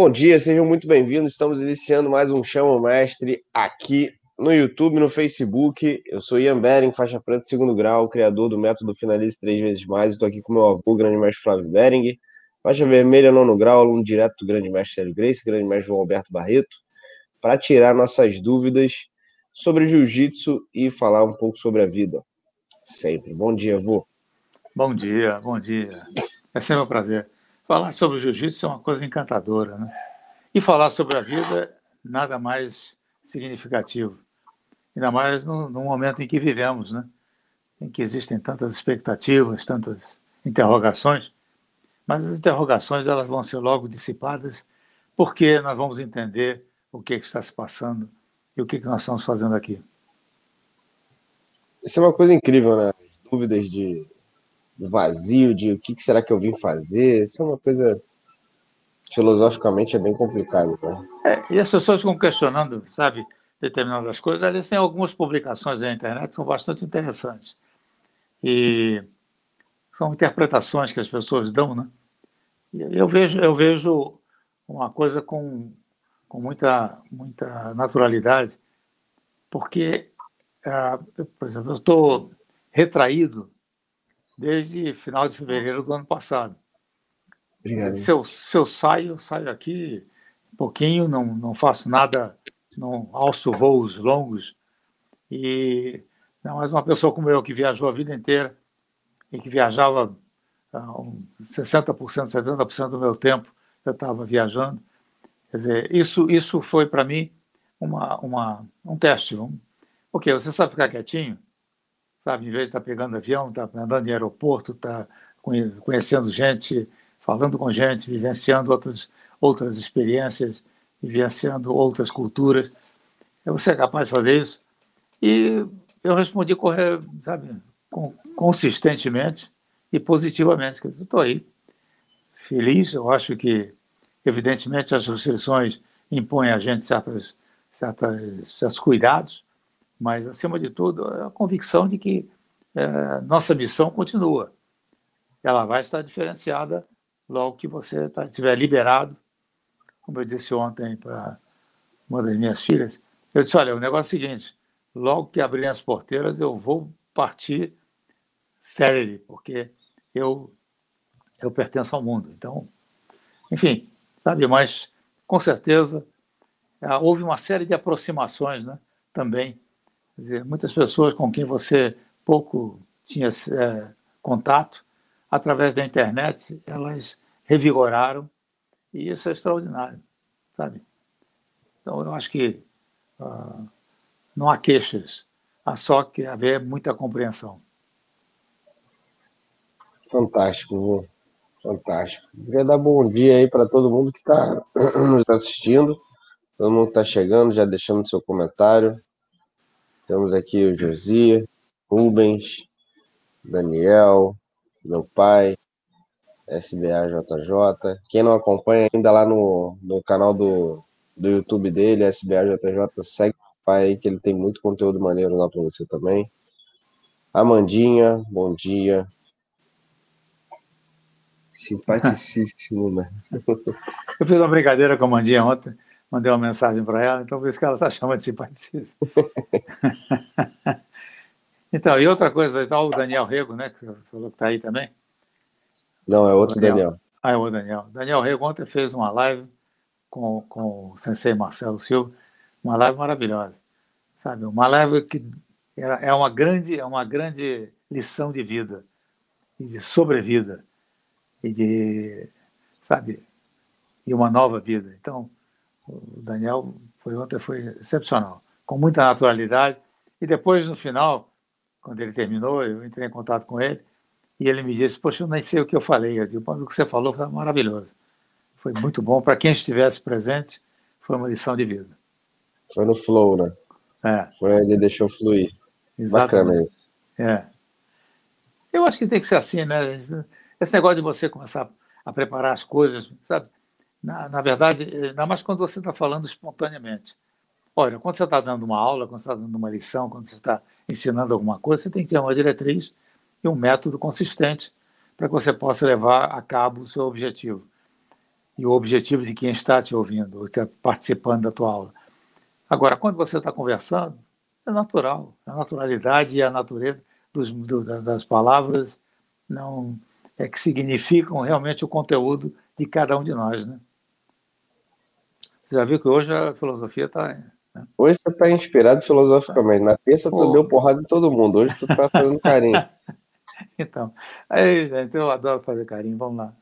Bom dia, sejam muito bem-vindos. Estamos iniciando mais um Chama Mestre aqui no YouTube, no Facebook. Eu sou Ian Bering, faixa preta segundo grau, criador do método Finalize Três Vezes Mais. Estou aqui com meu avô, grande mestre Flávio Bering. Faixa vermelha, nono grau, aluno direto do grande mestre Grace, grande mestre João Alberto Barreto, para tirar nossas dúvidas sobre jiu-jitsu e falar um pouco sobre a vida. Sempre. Bom dia, avô. Bom dia, bom dia. É sempre um prazer. Falar sobre jiu-jitsu é uma coisa encantadora, né? E falar sobre a vida, nada mais significativo. Ainda mais no, no momento em que vivemos, né? Em que existem tantas expectativas, tantas interrogações, mas as interrogações elas vão ser logo dissipadas, porque nós vamos entender o que, que está se passando e o que, que nós estamos fazendo aqui. Isso é uma coisa incrível, né? As dúvidas de vazio de o que, será que eu vim fazer. Isso é uma coisa filosoficamente é bem complicado. Né? É, e as pessoas ficam questionando, sabe, determinadas coisas. Aliás, tem algumas publicações na internet que são bastante interessantes. E são interpretações que as pessoas dão, né? E eu vejo, eu vejo uma coisa com, com muita, muita naturalidade, porque, ah, por exemplo, eu estou retraído desde final de fevereiro do ano passado. Obrigado. Se eu, se eu saio, eu saio aqui um pouquinho, não, não faço nada, não alço voos longos. E não mais uma pessoa como eu que viajou a vida inteira e que viajava uh, 60%, 70% do meu tempo, eu estava viajando. Quer dizer, isso, isso foi para mim uma, uma, um teste. Um, ok, você sabe ficar quietinho? Sabe? Em vez de estar tá pegando avião, estar tá andando em aeroporto, estar tá conhecendo gente, falando com gente, vivenciando outras, outras experiências, vivenciando outras culturas. Você é capaz de fazer isso? E eu respondi sabe, consistentemente e positivamente. Quer dizer, estou aí, feliz. Eu acho que, evidentemente, as restrições impõem a gente certas, certas, certos cuidados, mas, acima de tudo, a convicção de que é, nossa missão continua. Ela vai estar diferenciada logo que você tá, estiver liberado. Como eu disse ontem para uma das minhas filhas, eu disse: olha, o negócio é o seguinte: logo que abrirem as porteiras, eu vou partir sério, porque eu, eu pertenço ao mundo. Então, enfim, sabe, mas com certeza houve uma série de aproximações né, também Dizer, muitas pessoas com quem você pouco tinha é, contato, através da internet, elas revigoraram e isso é extraordinário, sabe? Então, eu acho que uh, não há queixas, há só que haver muita compreensão. Fantástico, fantástico. Queria dar bom dia aí para todo mundo que está nos assistindo, todo mundo que está chegando, já deixando seu comentário. Temos aqui o Josia, Rubens, Daniel, meu pai, SBAJJ. Quem não acompanha ainda lá no, no canal do, do YouTube dele, SBAJJ, segue o pai aí, que ele tem muito conteúdo maneiro lá para você também. Amandinha, bom dia. Simpaticíssimo, né? Eu fiz uma brincadeira com a Amandinha ontem mandei uma mensagem para ela, então por isso que ela está chamando de simpaticista. então, e outra coisa, tá o Daniel Rego, né, que você falou que está aí também. Não, é outro Daniel. Daniel. Ah, é o Daniel. Daniel Rego ontem fez uma live com, com o sensei Marcelo Silva, uma live maravilhosa, sabe? Uma live que é uma grande, é uma grande lição de vida e de sobrevida e de, sabe, e uma nova vida. Então, o Daniel foi ontem foi excepcional, com muita naturalidade. E depois, no final, quando ele terminou, eu entrei em contato com ele e ele me disse: Poxa, eu nem sei o que eu falei. Eu disse: o que você falou foi maravilhoso. Foi muito bom. Para quem estivesse presente, foi uma lição de vida. Foi no flow, né? É. Foi, ele deixou fluir. Exatamente. Bacana isso. É. Eu acho que tem que ser assim, né? Esse negócio de você começar a preparar as coisas, sabe? Na, na verdade, ainda mais quando você está falando espontaneamente. Olha, quando você está dando uma aula, quando você está dando uma lição, quando você está ensinando alguma coisa, você tem que ter uma diretriz e um método consistente para que você possa levar a cabo o seu objetivo. e o objetivo de quem está te ouvindo, ou está participando da tua aula. Agora, quando você está conversando, é natural, a naturalidade e a natureza dos, do, das palavras não é que significam realmente o conteúdo de cada um de nós, né? Você já viu que hoje a filosofia está. Né? Hoje você está inspirado filosoficamente. Na terça tu deu porrada em todo mundo. Hoje tu está fazendo carinho. então, aí, gente, eu adoro fazer carinho. Vamos lá.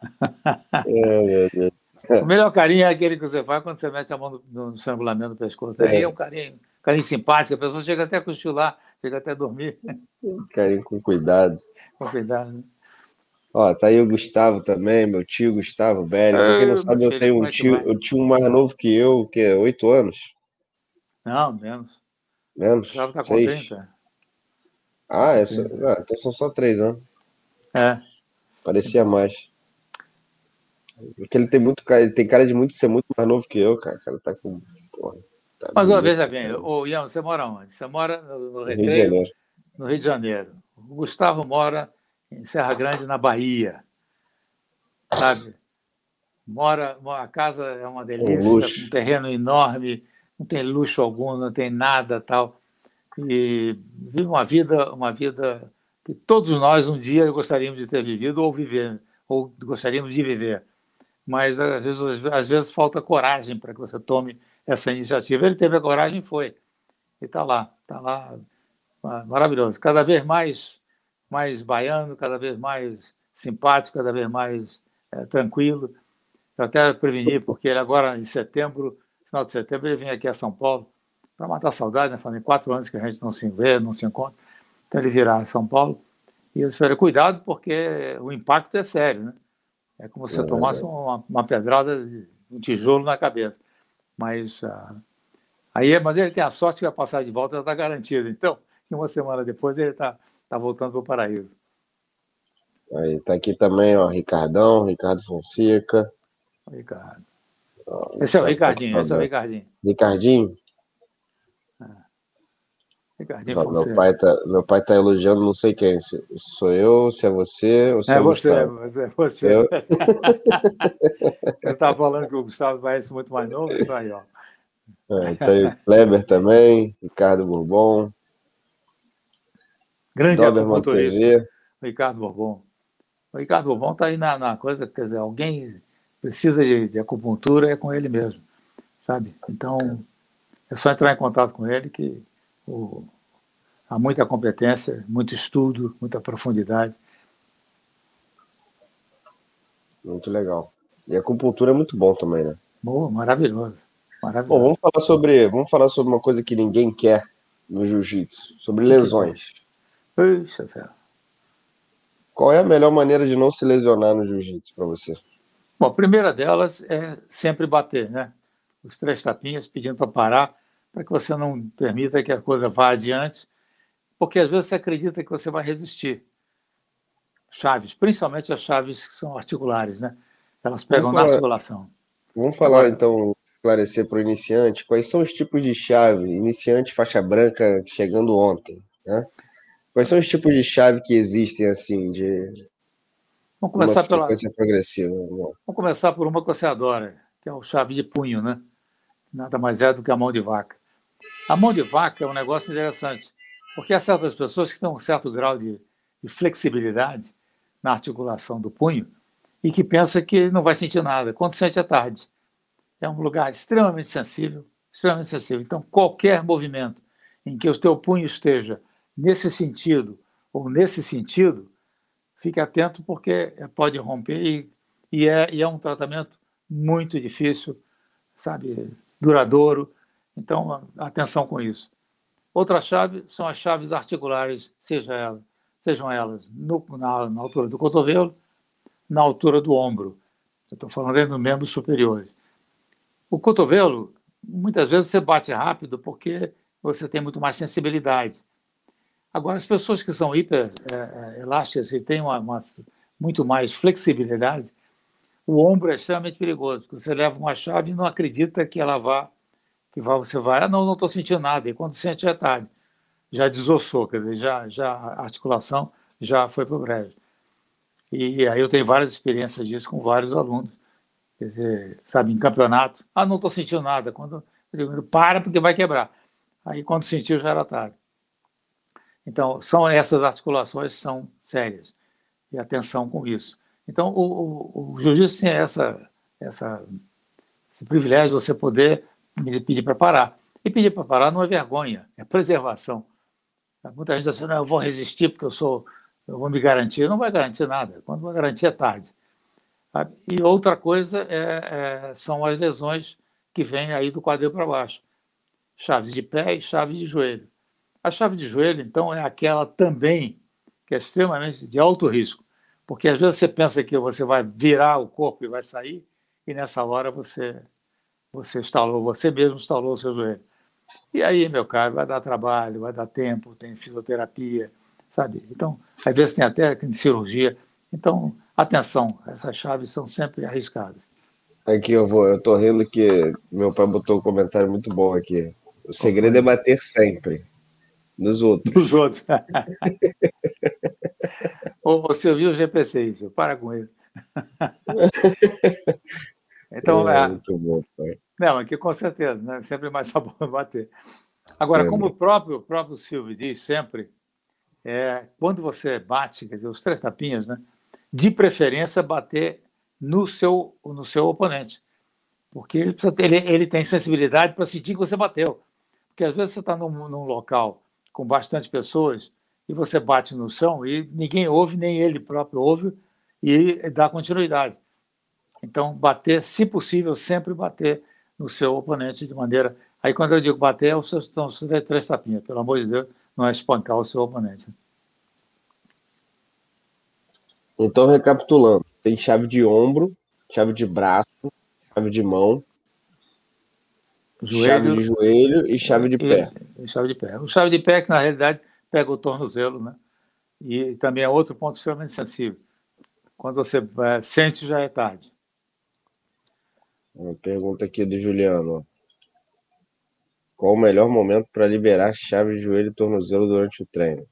É, Deus. O melhor carinho é aquele que você faz quando você mete a mão no, no estrangulamento do pescoço. Aí é. é um carinho, carinho simpático, a pessoa chega até a cochilar, chega até a dormir. Carinho com cuidado. Com cuidado, né? Ó, tá aí o Gustavo também, meu tio Gustavo Velho. Pra quem não sabe, eu tenho um tio, eu tinha um mais novo que eu, que é oito anos. Não, menos. Menos? Gustavo tá Seis. com 30. Ah, é só, ah, então são só três anos. É. Parecia mais. Porque ele tem muito cara, ele tem cara de muito ser muito mais novo que eu, cara. O cara tá com. Porra, tá Mas ó, veja bem, ô Ian, você mora onde? Você mora no, no Rio de Janeiro. No Rio de Janeiro. O Gustavo mora em Serra Grande, na Bahia. Sabe? Mora, a casa é uma delícia, um, terreno enorme, não tem luxo algum, não tem nada tal. E vive uma vida, uma vida que todos nós um dia gostaríamos de ter vivido ou viver, ou gostaríamos de viver mas às vezes, às vezes falta coragem para que você tome essa iniciativa. Ele teve a coragem e foi. E está lá, está lá, maravilhoso. Cada vez mais, mais baiano, cada vez mais simpático, cada vez mais é, tranquilo. Eu até preveni, porque ele agora, em setembro, final de setembro, ele vem aqui a São Paulo para matar saudade, né? Fazem quatro anos que a gente não se vê, não se encontra. Então ele virá a São Paulo. E eu espero cuidado, porque o impacto é sério, né? É como se eu é tomasse uma, uma, pedrada um tijolo na cabeça. Mas, uh, aí, mas ele tem a sorte que a passagem de volta já está garantida. Então, uma semana depois, ele está tá voltando para o paraíso. Aí, tá aqui também, ó, Ricardão, Ricardo Fonseca. Ricardo. esse é o Ricardinho, esse é o Ricardinho. Ricardinho? Ricardinho meu pai tá, meu pai tá elogiando, não sei quem, se sou eu, se é você ou se é, é você, Gustavo. É você. Eu... você estava falando que o Gustavo parece muito mais novo, tá aí, ó. É, tem o Kleber também, Ricardo Bourbon. Grande acupunturista, Ricardo Bourbon. O Ricardo Bourbon está aí na, na, coisa, quer dizer, alguém precisa de, de acupuntura, é com ele mesmo, sabe? Então, é só entrar em contato com ele que o, há muita competência, muito estudo, muita profundidade. Muito legal. E a acupuntura é muito bom também, né? Boa, maravilhoso. maravilhoso. Bom, vamos falar sobre, vamos falar sobre uma coisa que ninguém quer no jiu-jitsu, sobre lesões. Puxa, velho. Qual é a melhor maneira de não se lesionar no jiu-jitsu para você? Bom, a primeira delas é sempre bater, né? Os três tapinhas pedindo para parar para que você não permita que a coisa vá adiante, porque às vezes você acredita que você vai resistir. Chaves, principalmente as chaves que são articulares, né? Elas pegam falar, na articulação. Vamos falar Agora, então, esclarecer para o iniciante, quais são os tipos de chave? Iniciante, faixa branca, chegando ontem, né? Quais são os tipos de chave que existem assim de Vamos começar uma pela progressiva. Vamos começar por uma que você adora, que é o chave de punho, né? Nada mais é do que a mão de vaca. A mão de vaca é um negócio interessante, porque há certas pessoas que têm um certo grau de, de flexibilidade na articulação do punho e que pensa que não vai sentir nada. Quando sente, é tarde. É um lugar extremamente sensível, extremamente sensível. Então, qualquer movimento em que o teu punho esteja nesse sentido ou nesse sentido, fique atento porque pode romper e, e, é, e é um tratamento muito difícil, sabe, duradouro então, atenção com isso. Outra chave são as chaves articulares, seja ela, sejam elas no, na, na, altura do cotovelo, na altura do ombro. estou falando aí no membro superior. O cotovelo, muitas vezes você bate rápido porque você tem muito mais sensibilidade. Agora, as pessoas que são hiper é, é elásticas e têm uma, uma, muito mais flexibilidade, o ombro é extremamente perigoso, porque você leva uma chave e não acredita que ela vá que você vai, ah, não, não estou sentindo nada, e quando sente já é tarde, já desossou, quer dizer, já, já a articulação já foi para o brejo. E aí eu tenho várias experiências disso com vários alunos quer dizer, sabe, em campeonato. Ah, não estou sentindo nada. Quando eu digo, para porque vai quebrar. Aí quando sentiu já era tarde. Então, são essas articulações são sérias. E atenção com isso. Então, o, o, o jiu-jitsu tem essa, essa, esse privilégio de você poder pedir para parar. E pedir para parar não é vergonha, é preservação. Muita gente diz assim, não, eu vou resistir porque eu sou, eu vou me garantir. Não vai garantir nada. Quando vai garantir é tarde. E outra coisa é, é, são as lesões que vêm aí do quadril para baixo. Chaves de pé e chave de joelho. A chave de joelho, então, é aquela também que é extremamente de alto risco. Porque às vezes você pensa que você vai virar o corpo e vai sair, e nessa hora você você instalou, você mesmo instalou o seu joelho. E aí, meu caro, vai dar trabalho, vai dar tempo, tem fisioterapia, sabe? Então, às vezes tem até cirurgia. Então, atenção, essas chaves são sempre arriscadas. Aqui eu vou, eu tô rindo que meu pai botou um comentário muito bom aqui. O segredo é bater sempre. Nos outros. Nos outros. Você viu o GPC isso? Para com isso. então, é, é, muito bom, pai. Não, aqui com certeza, né? sempre mais sabor bater. Agora, é, como o próprio, o próprio Silvio diz sempre, é, quando você bate, quer dizer, os três tapinhas, né? De preferência, bater no seu, no seu oponente. Porque ele, ter, ele, ele tem sensibilidade para sentir que você bateu. Porque às vezes você está num, num local com bastante pessoas e você bate no chão e ninguém ouve, nem ele próprio ouve, e dá continuidade. Então, bater, se possível, sempre bater no seu oponente de maneira. Aí, quando eu digo bater, é os seus estão três tapinhas, pelo amor de Deus, não é espancar o seu oponente. Então, recapitulando, tem chave de ombro, chave de braço, chave de mão, joelho, chave de joelho e chave de pé. Chave de pé. O chave de pé, que na realidade pega o tornozelo, né? E também é outro ponto extremamente sensível. Quando você é, sente, já é tarde. Uma pergunta aqui do Juliano. Qual o melhor momento para liberar chave de joelho e tornozelo durante o treino?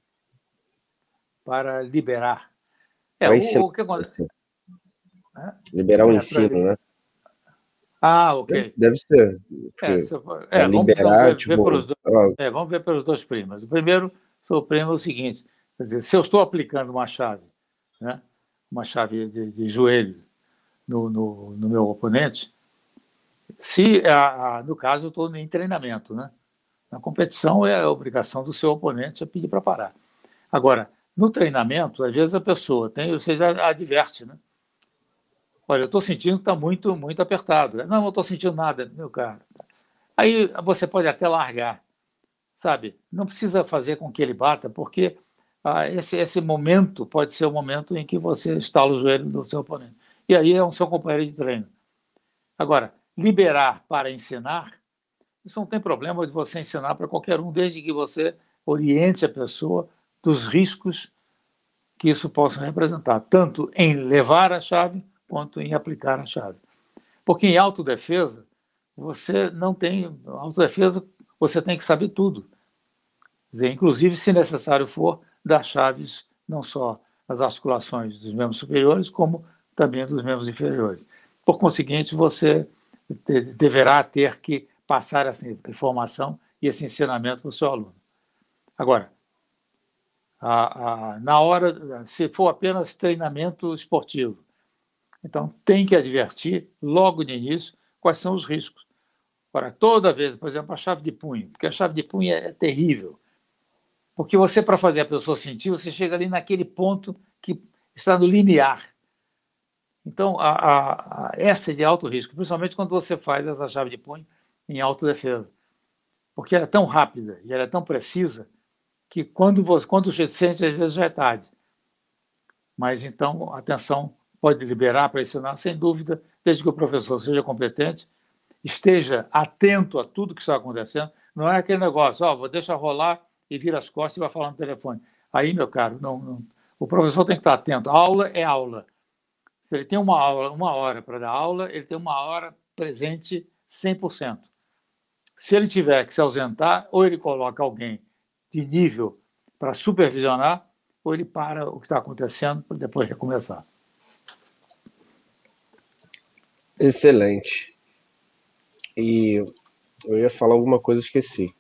Para liberar. É, o, o, que acontece? Liberar o é, ensino, pra... né? Ah, ok. Deve, ser. É, é, liberar, vamos, tipo, ver pelos dois, é, vamos ver pelos dois primos. O primeiro, o primo é o seguinte: quer dizer, se eu estou aplicando uma chave, né, uma chave de, de joelho no, no, no, meu oponente, se, a, a, no caso, eu estou em treinamento, né? Na competição é a obrigação do seu oponente a pedir para parar. Agora, no treinamento, às vezes a pessoa tem, você já adverte, né? Olha, eu estou sentindo que está muito, muito apertado. Não, não estou sentindo nada, meu caro. Aí você pode até largar, sabe? Não precisa fazer com que ele bata, porque ah, esse, esse momento pode ser o momento em que você estala o joelho do seu oponente. E aí é um seu companheiro de treino. Agora, liberar para ensinar, isso não tem problema de você ensinar para qualquer um, desde que você oriente a pessoa dos riscos que isso possa representar, tanto em levar a chave quanto em aplicar a chave. Porque em autodefesa, você não tem. Autodefesa, você tem que saber tudo. Dizer, inclusive, se necessário for, dar chaves não só às articulações dos membros superiores, como também dos membros inferiores. Por conseguinte, você deverá ter que passar essa informação e esse ensinamento para o seu aluno. Agora, a, a, na hora, se for apenas treinamento esportivo, então, tem que advertir logo no início quais são os riscos. Ora, toda vez, por exemplo, a chave de punho, porque a chave de punho é, é terrível. Porque você, para fazer a pessoa sentir, você chega ali naquele ponto que está no limiar. Então, a, a, a, essa é de alto risco, principalmente quando você faz essa chave de punho em autodefesa. Porque ela é tão rápida e ela é tão precisa que quando você quando você sente, às vezes já é tarde. Mas então, atenção pode liberar para ensinar, sem dúvida, desde que o professor seja competente, esteja atento a tudo que está acontecendo. Não é aquele negócio, ó, oh, deixa rolar e vira as costas e vai falar no telefone. Aí, meu caro, não, não, o professor tem que estar atento. A aula é aula. Se ele tem uma aula, uma hora para dar aula, ele tem uma hora presente 100%. Se ele tiver que se ausentar, ou ele coloca alguém de nível para supervisionar, ou ele para o que está acontecendo para depois recomeçar. Excelente. E eu ia falar alguma coisa, esqueci.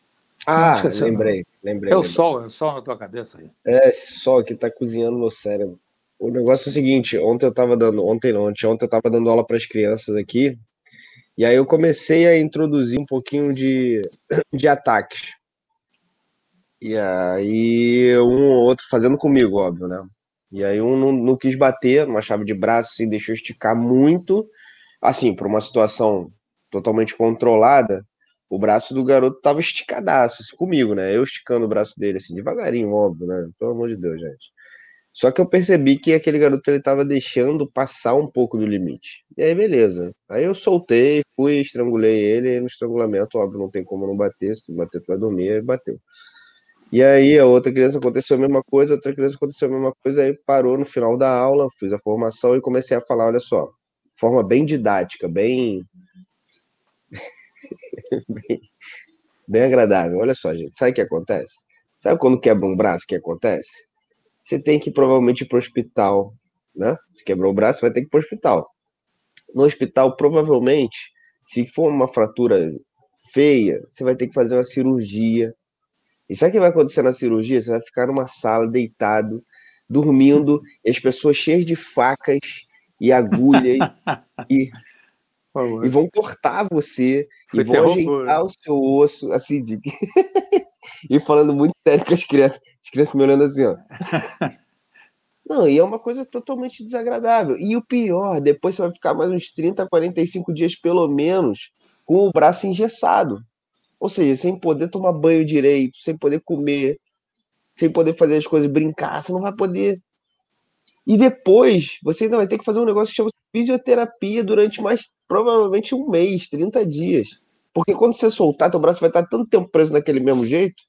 Ah, não, lembrei, lembrei. É o lembrei. sol, é o sol na tua cabeça aí. É, esse sol que tá cozinhando no cérebro. O negócio é o seguinte, ontem eu tava dando, ontem não, ontem, ontem eu tava dando aula para as crianças aqui, e aí eu comecei a introduzir um pouquinho de, de ataques. E aí um ou outro fazendo comigo, óbvio, né? E aí um não, não quis bater, uma chave de braço, assim, deixou esticar muito, assim, para uma situação totalmente controlada, o braço do garoto tava esticadaço, assim, comigo, né? Eu esticando o braço dele, assim, devagarinho, óbvio, né? Pelo amor de Deus, gente. Só que eu percebi que aquele garoto ele tava deixando passar um pouco do limite. E aí, beleza. Aí eu soltei, fui, estrangulei ele, no estrangulamento, óbvio, não tem como não bater, se tu bater, tu vai dormir, aí bateu. E aí a outra criança aconteceu a mesma coisa, a outra criança aconteceu a mesma coisa, aí parou no final da aula, fiz a formação e comecei a falar, olha só, forma bem didática, bem bem, bem agradável. Olha só, gente, sabe o que acontece? Sabe quando quebra um braço, o que acontece? Você tem que provavelmente ir para o hospital, né? Se quebrou o braço, vai ter que ir para o hospital. No hospital, provavelmente, se for uma fratura feia, você vai ter que fazer uma cirurgia e sabe o que vai acontecer na cirurgia? Você vai ficar numa sala deitado, dormindo, e as pessoas cheias de facas e agulhas e, e vão cortar você Foi e vão ajeitar o seu osso, assim, de... e falando muito sério com as crianças, as crianças me olhando assim, ó. Não, e é uma coisa totalmente desagradável. E o pior, depois você vai ficar mais uns 30, 45 dias pelo menos com o braço engessado. Ou seja, sem poder tomar banho direito, sem poder comer, sem poder fazer as coisas, brincar, você não vai poder. E depois, você ainda vai ter que fazer um negócio que chama fisioterapia durante mais, provavelmente um mês, 30 dias. Porque quando você soltar, teu braço vai estar tanto tempo preso naquele mesmo jeito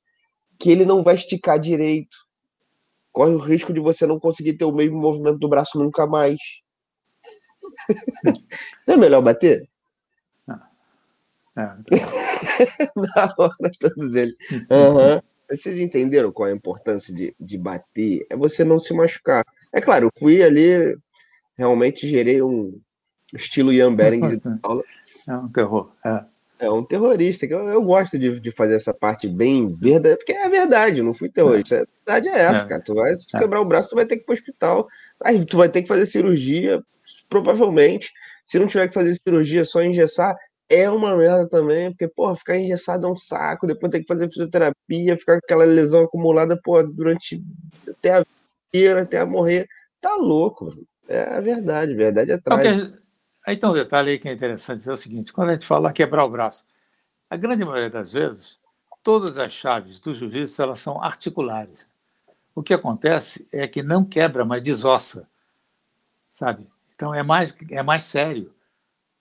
que ele não vai esticar direito. Corre o risco de você não conseguir ter o mesmo movimento do braço nunca mais. não é melhor bater? É. Na hora, todos eles. Uhum. Vocês entenderam qual é a importância de, de bater? É você não se machucar. É claro, eu fui ali, realmente gerei um estilo Ian Bering de aula. É um terror. É, é um terrorista. Eu, eu gosto de, de fazer essa parte bem verdade, porque é verdade, não fui terrorista. A verdade é essa, é. cara. Tu vai se é. quebrar o braço, tu vai ter que ir pro hospital. Aí tu vai ter que fazer cirurgia, provavelmente. Se não tiver que fazer cirurgia, só engessar, é uma merda também, porque, porra, ficar engessado é um saco, depois tem que fazer fisioterapia, ficar com aquela lesão acumulada, porra, durante até a vida, até morrer. Tá louco, é a verdade, a verdade é trágica. Aí tem um detalhe aí que é interessante, é o seguinte, quando a gente fala quebrar o braço, a grande maioria das vezes, todas as chaves do jiu-jitsu, elas são articulares. O que acontece é que não quebra, mas desossa, sabe? Então é mais, é mais sério.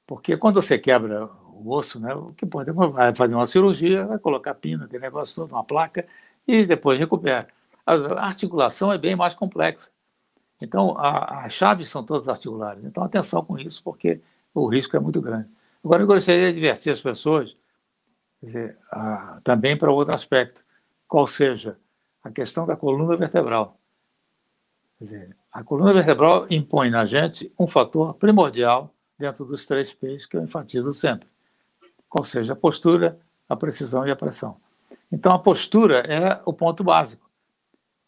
Porque quando você quebra o osso, né, o que pode vai fazer uma cirurgia, vai colocar pina, aquele negócio todo, uma placa, e depois recupera. A articulação é bem mais complexa. Então, as chaves são todas articulares. Então, atenção com isso, porque o risco é muito grande. Agora, eu gostaria de divertir as pessoas dizer, a, também para outro aspecto, qual seja a questão da coluna vertebral. Quer dizer, a coluna vertebral impõe na gente um fator primordial dentro dos três P's que eu enfatizo sempre. Qual seja a postura, a precisão e a pressão. Então, a postura é o ponto básico.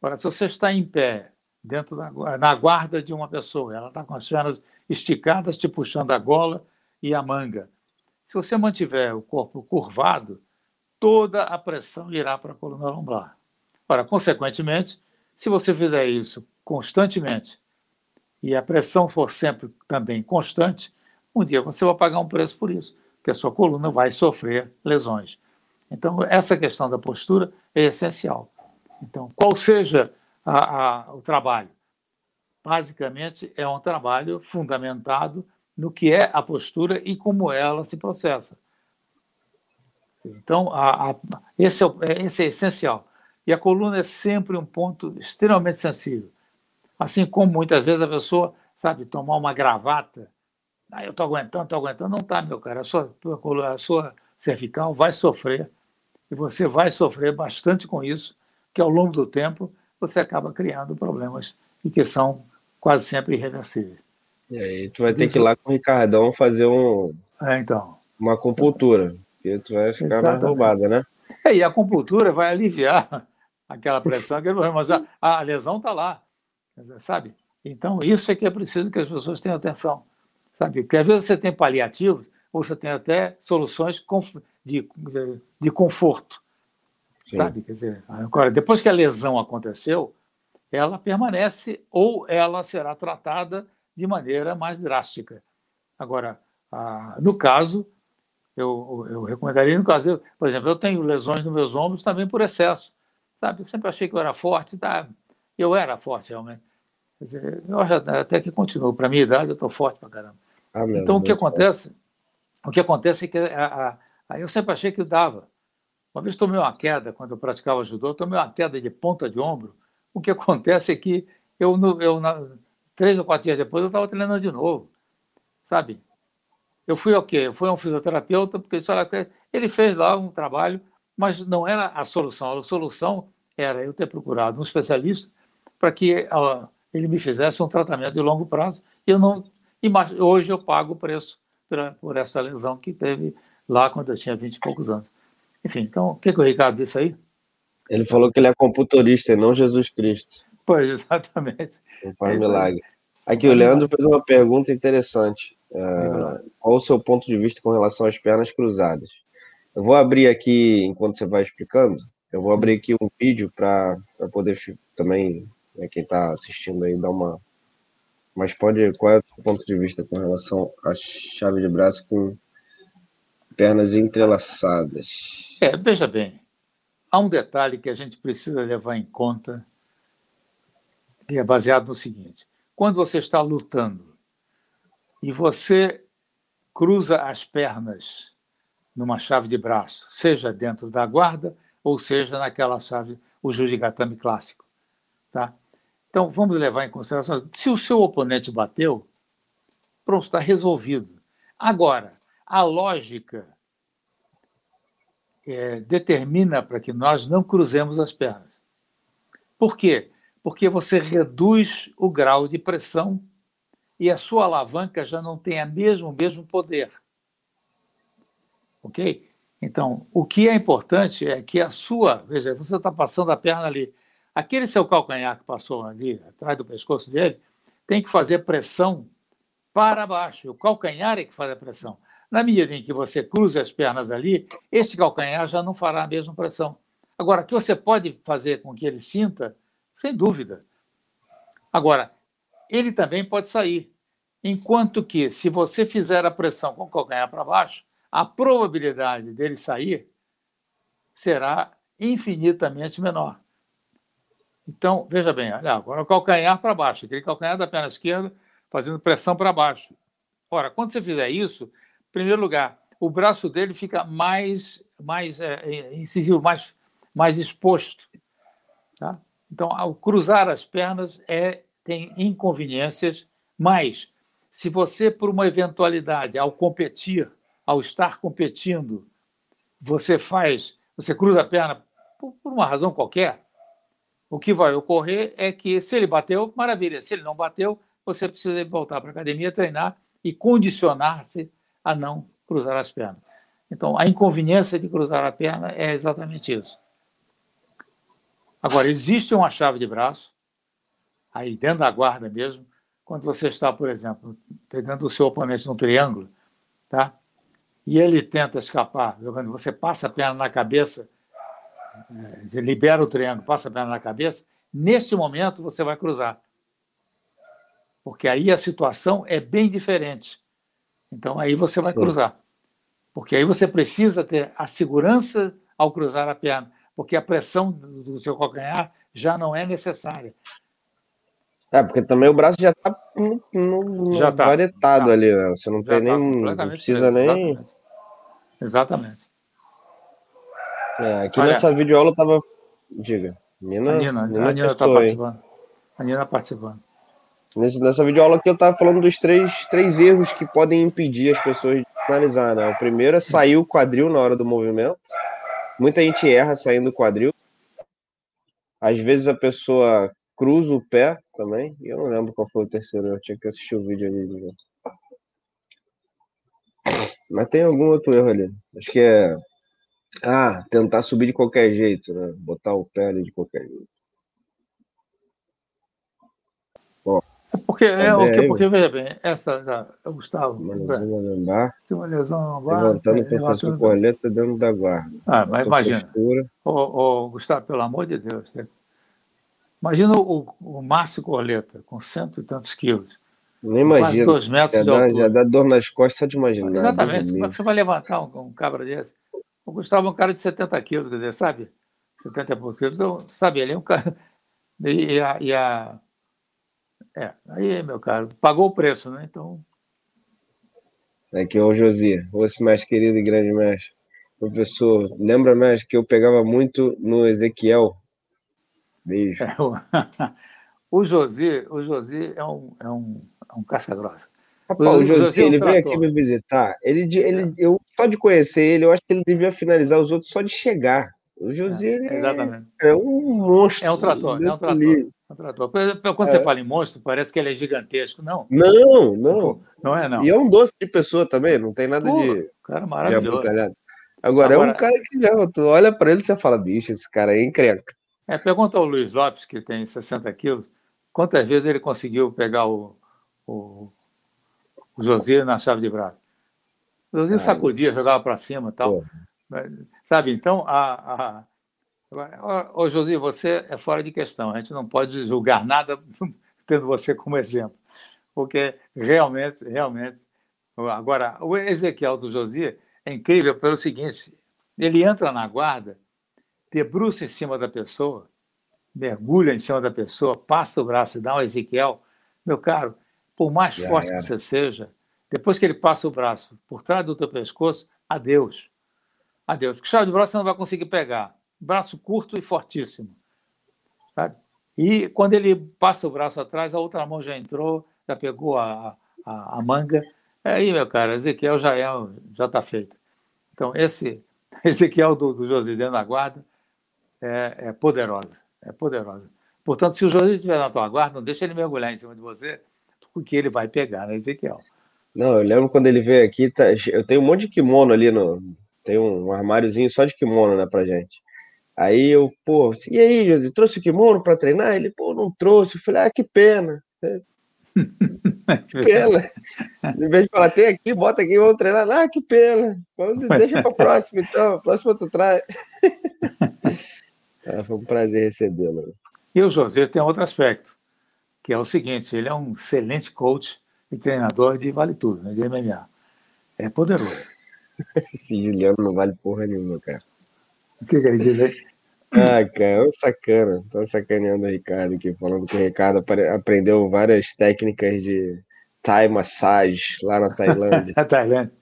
Agora, se você está em pé, dentro da, na guarda de uma pessoa, ela está com as pernas esticadas, te puxando a gola e a manga. Se você mantiver o corpo curvado, toda a pressão irá para a coluna lombar. Ora, consequentemente, se você fizer isso constantemente e a pressão for sempre também constante, um dia você vai pagar um preço por isso, porque a sua coluna vai sofrer lesões. Então, essa questão da postura é essencial. Então, qual seja a, a, o trabalho? Basicamente, é um trabalho fundamentado no que é a postura e como ela se processa. Então, a, esse, é, esse é essencial. E a coluna é sempre um ponto extremamente sensível. Assim como muitas vezes a pessoa, sabe, tomar uma gravata ah, eu estou aguentando, estou aguentando. Não está, meu cara. A sua, a sua cervical vai sofrer. E você vai sofrer bastante com isso, que ao longo do tempo você acaba criando problemas e que são quase sempre irreversíveis. E aí tu vai ter que ir lá com o Ricardão fazer um, é, então. uma acupuntura, porque tu vai ficar Exatamente. mais roubada, né? É, e a acupuntura vai aliviar aquela pressão, mas a, a lesão está lá, sabe? Então, isso é que é preciso que as pessoas tenham atenção, sabe? Porque às vezes você tem paliativos, ou você tem até soluções de, de conforto, Sim. sabe? Quer dizer, agora, depois que a lesão aconteceu, ela permanece ou ela será tratada de maneira mais drástica. Agora, no caso, eu, eu recomendaria, no caso, eu, por exemplo, eu tenho lesões nos meus ombros também por excesso, sabe? Eu sempre achei que eu era forte, tá? eu era forte realmente. Quer dizer, eu até que continuo. Para minha idade, eu estou forte para caramba. Ah, então, o que acontece? O que acontece é que a, a, eu sempre achei que dava. Uma vez tomei uma queda, quando eu praticava judô, tomei uma queda de ponta de ombro. O que acontece é que eu, eu três ou quatro dias depois, eu estava treinando de novo, sabe? Eu fui ao quê? Eu fui a um fisioterapeuta, porque ele fez lá um trabalho, mas não era a solução. A solução era eu ter procurado um especialista para que ele me fizesse um tratamento de longo prazo. E eu não, hoje eu pago o preço por essa lesão que teve lá quando eu tinha 20 e poucos anos. Enfim, então, o que, que o Ricardo disse aí? Ele falou que ele é computurista e não Jesus Cristo. Pois, exatamente. Não faz é milagre. Aqui, o Leandro fez uma pergunta interessante. Uh, qual o seu ponto de vista com relação às pernas cruzadas? Eu vou abrir aqui, enquanto você vai explicando, eu vou abrir aqui um vídeo para poder também, né, quem está assistindo aí, dar uma. Mas pode. Qual é o seu ponto de vista com relação à chave de braço com pernas entrelaçadas? É, veja bem, há um detalhe que a gente precisa levar em conta, que é baseado no seguinte: quando você está lutando e você cruza as pernas numa chave de braço, seja dentro da guarda ou seja naquela chave, o judigatame clássico. Tá? Então, vamos levar em consideração, se o seu oponente bateu, pronto, está resolvido. Agora, a lógica é, determina para que nós não cruzemos as pernas. Por quê? Porque você reduz o grau de pressão e a sua alavanca já não tem a mesmo, o mesmo poder. Ok? Então, o que é importante é que a sua, veja, você está passando a perna ali, aquele seu calcanhar que passou ali, atrás do pescoço dele, tem que fazer pressão para baixo. O calcanhar é que faz a pressão. Na medida em que você cruza as pernas ali, esse calcanhar já não fará a mesma pressão. Agora, que você pode fazer com que ele sinta, sem dúvida. Agora, ele também pode sair. Enquanto que, se você fizer a pressão com o calcanhar para baixo, a probabilidade dele sair será infinitamente menor. Então, veja bem, olha, agora o calcanhar para baixo, aquele calcanhar da perna esquerda fazendo pressão para baixo. Ora, quando você fizer isso, primeiro lugar, o braço dele fica mais, mais é, é incisivo, mais, mais exposto. Tá? Então, ao cruzar as pernas, é, tem inconveniências, mas se você, por uma eventualidade, ao competir, ao estar competindo, você faz, você cruza a perna por, por uma razão qualquer, o que vai ocorrer é que, se ele bateu, maravilha. Se ele não bateu, você precisa voltar para a academia, treinar e condicionar-se a não cruzar as pernas. Então, a inconveniência de cruzar a perna é exatamente isso. Agora, existe uma chave de braço, aí dentro da guarda mesmo, quando você está, por exemplo, pegando o seu oponente no triângulo, tá? E ele tenta escapar, jogando, você passa a perna na cabeça, é, libera o triângulo, passa a perna na cabeça, neste momento você vai cruzar. Porque aí a situação é bem diferente. Então aí você vai Sim. cruzar. Porque aí você precisa ter a segurança ao cruzar a perna, porque a pressão do seu calcanhar já não é necessária. É, porque também o braço já está no, no, já tá, varetado tá. ali, né? Você não já tem tá nem. Não precisa nem. Exatamente. É, aqui Olha, nessa videoaula tava. Diga. Nina, a Nina, Nina, a Nina tá participando. A Nina participando. Nessa videoaula aqui eu tava falando dos três, três erros que podem impedir as pessoas de analisar, né? O primeiro é sair o quadril na hora do movimento. Muita gente erra saindo do quadril. Às vezes a pessoa cruza o pé também. Eu não lembro qual foi o terceiro, eu tinha que assistir o vídeo ali. Mas tem algum outro erro ali. Acho que é. Ah, tentar subir de qualquer jeito, né? Botar o pé ali de qualquer jeito. Bom, porque, é, o que, porque veja bem, essa da Gustavo. Uma lesão no lombar. Tem uma lesão lombar. Levantando o professor Corneta dentro da guarda. Ah, mas imagina. Ô, ô, Gustavo, pelo amor de Deus. Né? Imagina o, o Márcio Corleta, com cento e tantos quilos. Nem imagina. dois metros já de dá, altura. Já dá dor nas costas só de imaginar. Exatamente. Como é que você vai levantar um, um cabra desse? O Gustavo é um cara de 70 quilos, quer dizer, sabe? 70 e poucos quilos. Então, sabe, ele é um cara. E a, e a. É, aí, meu caro, pagou o preço, né? Então. Aqui, ô Josi, esse mais querido e grande mestre. Professor, lembra, mestre, que eu pegava muito no Ezequiel? Beijo. É, o, o Josi, o Josi é um, é um, é um casca-grossa. Rapaz, o, o Josi, ele veio aqui me visitar. Ele, ele, é. eu, só de conhecer ele, eu acho que ele devia finalizar os outros só de chegar. O Josi é, é um monstro. É um trator, é um trator. É trator. Quando você fala em monstro, parece que ele é gigantesco. Não. Não, não. Não é, não. E é um doce de pessoa também, não tem nada Pô, de. Cara maravilhoso. De Agora, Agora, é um cara que já, tu olha para ele e você fala, bicho, esse cara é encrenca. É, pergunta ao Luiz Lopes, que tem 60 quilos, quantas vezes ele conseguiu pegar o, o, o José na chave de braço. O José sacudia, jogava para cima e tal. Sabe, então, a, a, o José, você é fora de questão. A gente não pode julgar nada tendo você como exemplo. Porque realmente, realmente. Agora, o Ezequiel do José é incrível pelo seguinte: ele entra na guarda debruça em cima da pessoa, mergulha em cima da pessoa, passa o braço e dá um Ezequiel, meu caro, por mais forte que você seja, depois que ele passa o braço por trás do teu pescoço, adeus. Adeus. Porque chave de braço você não vai conseguir pegar. Braço curto e fortíssimo. Sabe? E quando ele passa o braço atrás, a outra mão já entrou, já pegou a, a, a manga. Aí, meu cara, Ezequiel já é, já está feito. Então, esse Ezequiel do, do José dentro da guarda, é, é poderosa. É poderosa. Portanto, se o José estiver na tua guarda, não deixa ele mergulhar em cima de você, porque ele vai pegar, né, Ezequiel? Não, eu lembro quando ele veio aqui, tá, eu tenho um monte de kimono ali no. Tem um armáriozinho só de kimono, né, pra gente. Aí eu, pô, e aí, José, trouxe o kimono para treinar? Ele, pô, não trouxe. Eu falei, ah, que pena. que pena. Em vez de falar, tem aqui, bota aqui, vamos treinar. Ah, que pena. Deixa para próxima, então. Próximo tu traz. Ah, foi um prazer recebê-lo. E o José tem outro aspecto, que é o seguinte: ele é um excelente coach e treinador de vale tudo, né, de MMA. É poderoso. Esse Juliano não vale porra nenhuma, cara. O que, que ele diz aí? Ah, cara, é um sacana. Tô sacaneando o Ricardo aqui, falando que o Ricardo aprendeu várias técnicas de Thai massage lá na Tailândia. na Tailândia.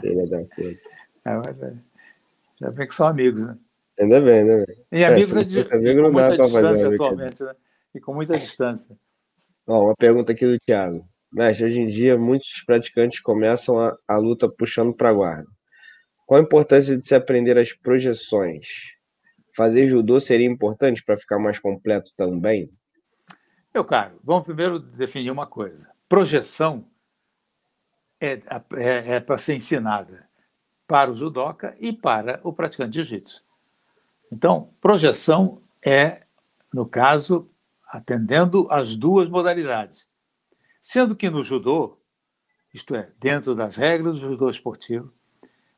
Filha da puta. É, mas é. Ainda bem que são amigos, né? Ainda bem, né? E amigos é, de, amigo com muita distância atualmente, né? E com muita distância. Ó, uma pergunta aqui do Thiago. Mestre, hoje em dia muitos praticantes começam a, a luta puxando para a guarda. Qual a importância de se aprender as projeções? Fazer judô seria importante para ficar mais completo também? Meu caro, vamos primeiro definir uma coisa. Projeção é, é, é para ser ensinada para o judoca e para o praticante de jiu-jitsu. Então, projeção é, no caso, atendendo as duas modalidades. Sendo que no judô, isto é, dentro das regras do judô esportivo,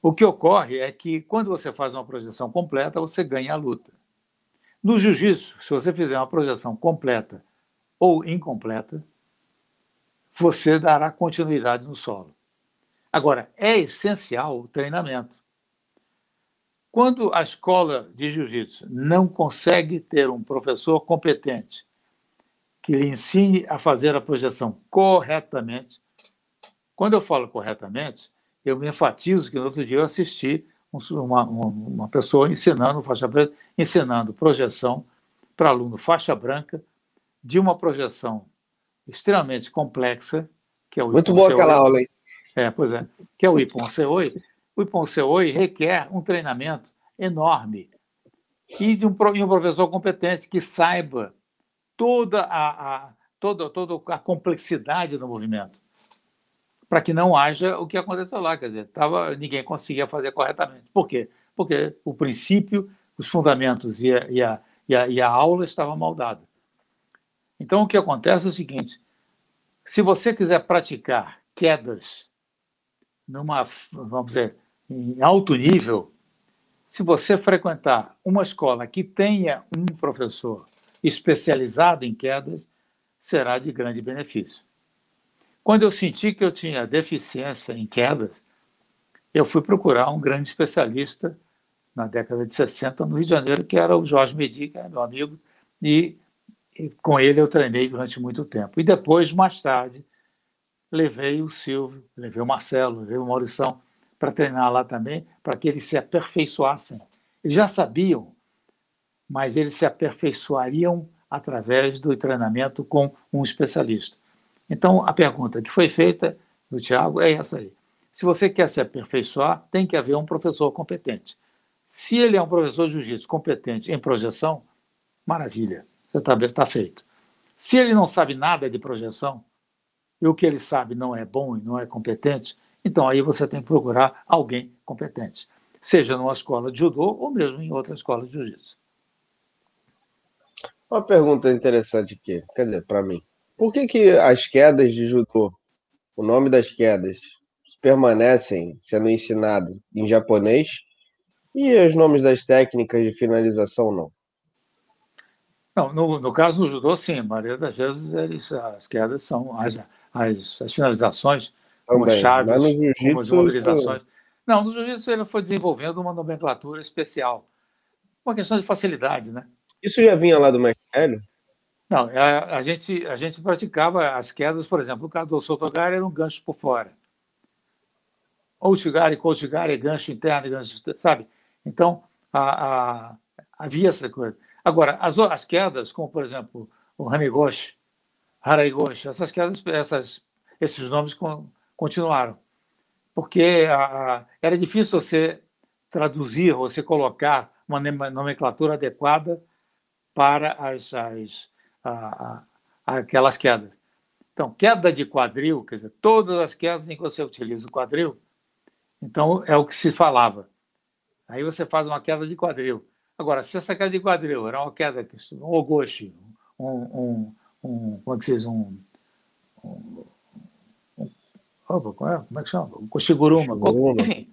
o que ocorre é que quando você faz uma projeção completa, você ganha a luta. No jiu-jitsu, se você fizer uma projeção completa ou incompleta, você dará continuidade no solo. Agora, é essencial o treinamento. Quando a escola de jiu-jitsu não consegue ter um professor competente que lhe ensine a fazer a projeção corretamente, quando eu falo corretamente, eu me enfatizo que no outro dia eu assisti uma, uma, uma pessoa ensinando faixa preta, ensinando projeção para aluno faixa branca de uma projeção extremamente complexa, que é o Muito boa aquela aula, hein? É, pois é, que é o Ipon Seoi, o IPONCEOI requer um treinamento enorme e de um, e um professor competente que saiba toda a, a, toda, toda a complexidade do movimento, para que não haja o que aconteceu lá. Quer dizer, tava, ninguém conseguia fazer corretamente. Por quê? Porque o princípio, os fundamentos e a, e a, e a, e a aula estavam mal dados. Então, o que acontece é o seguinte: se você quiser praticar quedas numa, vamos dizer, em alto nível, se você frequentar uma escola que tenha um professor especializado em quedas, será de grande benefício. Quando eu senti que eu tinha deficiência em quedas, eu fui procurar um grande especialista na década de 60 no Rio de Janeiro, que era o Jorge Medi, que era meu amigo, e, e com ele eu treinei durante muito tempo. E depois, mais tarde, levei o Silvio, levei o Marcelo, levei o Maurição para treinar lá também, para que eles se aperfeiçoassem. Eles já sabiam, mas eles se aperfeiçoariam através do treinamento com um especialista. Então, a pergunta que foi feita do Tiago é essa aí. Se você quer se aperfeiçoar, tem que haver um professor competente. Se ele é um professor de jiu-jitsu competente em projeção, maravilha, você está tá feito. Se ele não sabe nada de projeção, e o que ele sabe não é bom e não é competente, então aí você tem que procurar alguém competente, seja numa escola de judô ou mesmo em outra escola de jiu-jitsu. Uma pergunta interessante aqui, quer dizer, para mim. Por que, que as quedas de judô, o nome das quedas, permanecem sendo ensinados em japonês e os nomes das técnicas de finalização não? Não, no, no caso do judô, sim. A maioria das vezes eles, as quedas são as, as, as finalizações, como chaves, como as imobilizações. Não, no jiu-jitsu ele foi desenvolvendo uma nomenclatura especial. Uma questão de facilidade, né? Isso já vinha lá do mais velho? Não, a, é, a, gente, a gente praticava as quedas, por exemplo, o caso do Sotogari era um gancho por fora. Outigari, Koutigari, gancho interno, gancho, sabe? Então, a, a, havia essa coisa. Agora, as, as quedas, como por exemplo o Hamigoshi, Haraigoshi, essas quedas, essas, esses nomes continuaram. Porque a, era difícil você traduzir, você colocar uma nomenclatura adequada para as, as a, a, aquelas quedas. Então, queda de quadril, quer dizer, todas as quedas em que você utiliza o quadril, então é o que se falava. Aí você faz uma queda de quadril. Agora, se essa queda de quadril era uma queda, um ogoshi, um, um, um como é que se diz, um, um, um como é que chama? Um koshiguruma, enfim.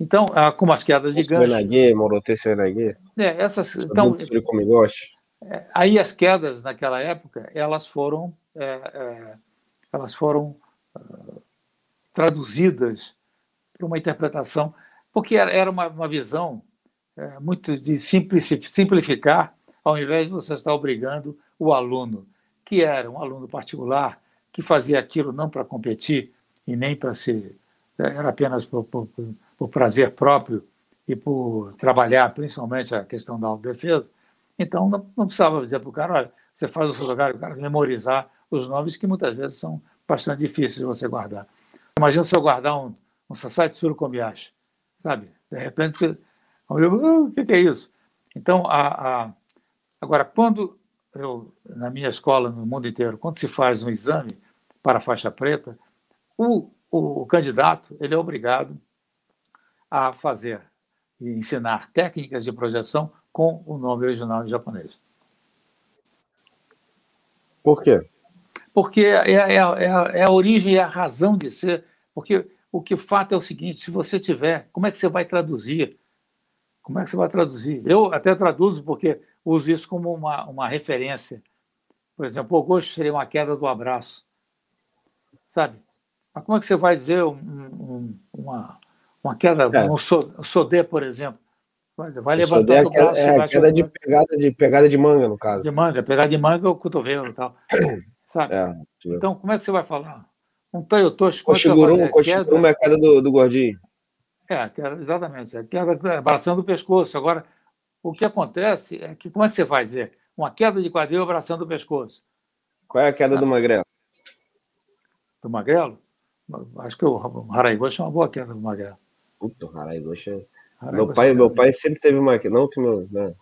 Então, ah, como as quedas de gancho... Senagi, Morote Senagi. É, essas... Então, é, aí as quedas naquela época elas foram é, é, elas foram uh, traduzidas para uma interpretação porque era, era uma, uma, visão é, muito de simplificar ao invés de você estar obrigando o aluno que era um aluno particular que fazia aquilo não para competir e nem para ser era apenas por, por, por prazer próprio e por trabalhar principalmente a questão da autodefesa então, não, não precisava dizer para o cara, olha, você faz o lugar, o cara memorizar os nomes que muitas vezes são bastante difíceis de você guardar. Imagina se eu guardar um, um Sasai Tsuru Komiyashi, sabe? De repente você... o que, que é isso? Então, a, a, agora, quando eu, na minha escola, no mundo inteiro, quando se faz um exame para a faixa preta, o, o, o candidato ele é obrigado a fazer e ensinar técnicas de projeção com o nome original em japonês. Por quê? Porque é, é, é, é a origem e a razão de ser. Porque o que o fato é o seguinte: se você tiver, como é que você vai traduzir? Como é que você vai traduzir? Eu até traduzo porque uso isso como uma, uma referência. Por exemplo, o gosto seria uma queda do abraço. Sabe? Mas como é que você vai dizer um, um, uma, uma queda, é. um sodê, por exemplo? Vai levantando é o braço. É a queda de pegada, de pegada de manga, no caso. De manga, pegada de manga ou cotovelo e tal. Sabe? É, então, como é que você vai falar? Um Toyotoshi, como Koshiguru, é Koshiguru é a queda do, do gordinho. É, exatamente. É queda abraçando o pescoço. Agora, o que acontece é que, como é que você vai dizer? Uma queda de quadril abraçando o pescoço. Qual é a queda Sabe? do magrelo? Do magrelo? Acho que o Haraigoshi é uma boa queda do magrelo. Puta, o Haraigoshi é... Meu pai, meu pai sempre teve uma não que meu, né,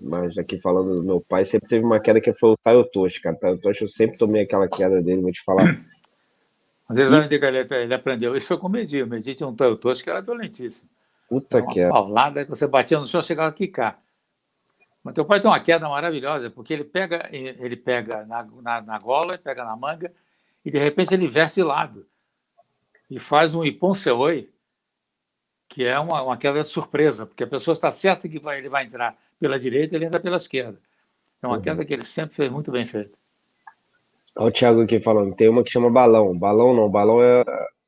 mas aqui falando do meu pai, sempre teve uma queda que foi o Taio Toshi, cara. Taio Toshi, eu sempre tomei aquela queda dele, vou te falar. Às vezes que... ele, ele aprendeu isso foi com o Medi. O Medi tinha um Taio Toshi que era violentíssimo. Puta uma que é. paulada que você batia no chão chegava a quicar. Mas teu pai tem uma queda maravilhosa, porque ele pega, ele pega na, na, na gola, pega na manga, e de repente ele veste de lado. E faz um Iponseoi, que é uma, uma queda de surpresa, porque a pessoa está certa que vai, ele vai entrar pela direita, ele entra pela esquerda. É uma uhum. queda que ele sempre fez muito bem feita. Olha o Thiago aqui falando, tem uma que chama balão. Balão não, balão é,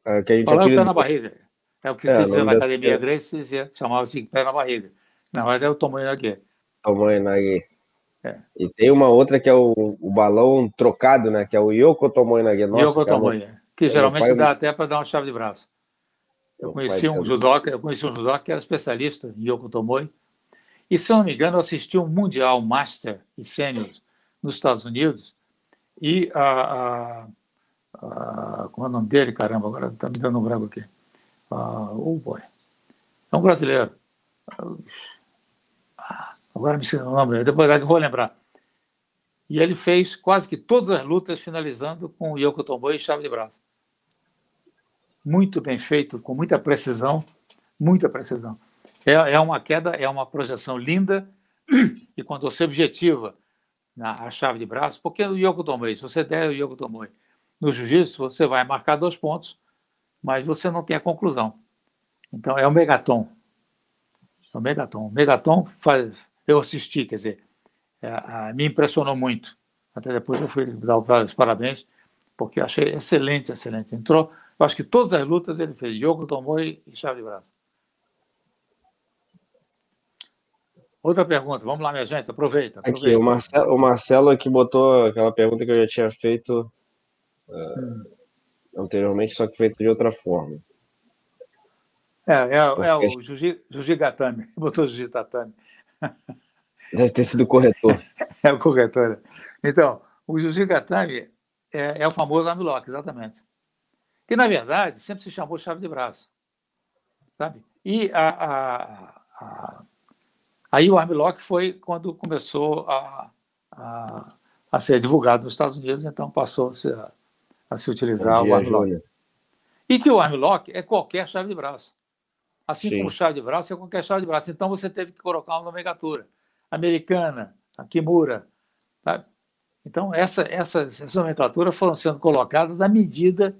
é que a gente... Balão é pé na barriga. É o que é, se dizia na academia grega, se dizia, chamava-se pé na barriga. Na verdade é o tamanho daqui. Tamanho daqui. É. E tem uma outra que é o, o balão trocado, né? Que é o Yoko Tomoe Yoko Tomoe, que geralmente dá até para dar uma chave de braço. Eu conheci um judoca, eu conheci um judoca que era especialista em Yoko Tomoe. E, se não me engano, eu assisti um Mundial Master e Sênior nos Estados Unidos. E a, a, a, Como é o nome dele? Caramba, agora está me dando um branco aqui. Uh, oh, boy. É um brasileiro. Ah, agora me ensina o nome, depois eu vou lembrar. E ele fez quase que todas as lutas finalizando com o Yoko Tomoe e chave de braço muito bem feito, com muita precisão, muita precisão. É, é uma queda, é uma projeção linda, e quando você objetiva na, a chave de braço, porque o Yoko Tomoe, se você der o Yoko Tomoe no jiu-jitsu, você vai marcar dois pontos, mas você não tem a conclusão. Então, é o megaton. É o megaton. O megaton faz, eu assisti, quer dizer, é, me impressionou muito. Até depois eu fui dar os parabéns, porque achei excelente, excelente. Entrou eu acho que todas as lutas ele fez, Yoko Tomoe e chave de braço. Outra pergunta, vamos lá, minha gente, aproveita. aproveita. Aqui, o Marcelo, o Marcelo aqui botou aquela pergunta que eu já tinha feito uh, anteriormente, só que feito de outra forma. É, é, é o Juji, Juji Gatami, botou Juji Tatami. Deve ter sido o corretor. é o corretor. Então, o Juji Gatami é, é o famoso Amilock, exatamente que na verdade sempre se chamou chave de braço, sabe? E a, a, a, aí o armlock foi quando começou a, a, a, ser divulgado nos Estados Unidos, então passou -se a, a se utilizar dia, o armlock. E que o armlock é qualquer chave de braço. Assim Sim. como chave de braço é qualquer chave de braço. Então você teve que colocar uma nomenclatura americana, a Kimura. Sabe? Então essa, essas, essas nomenclaturas foram sendo colocadas à medida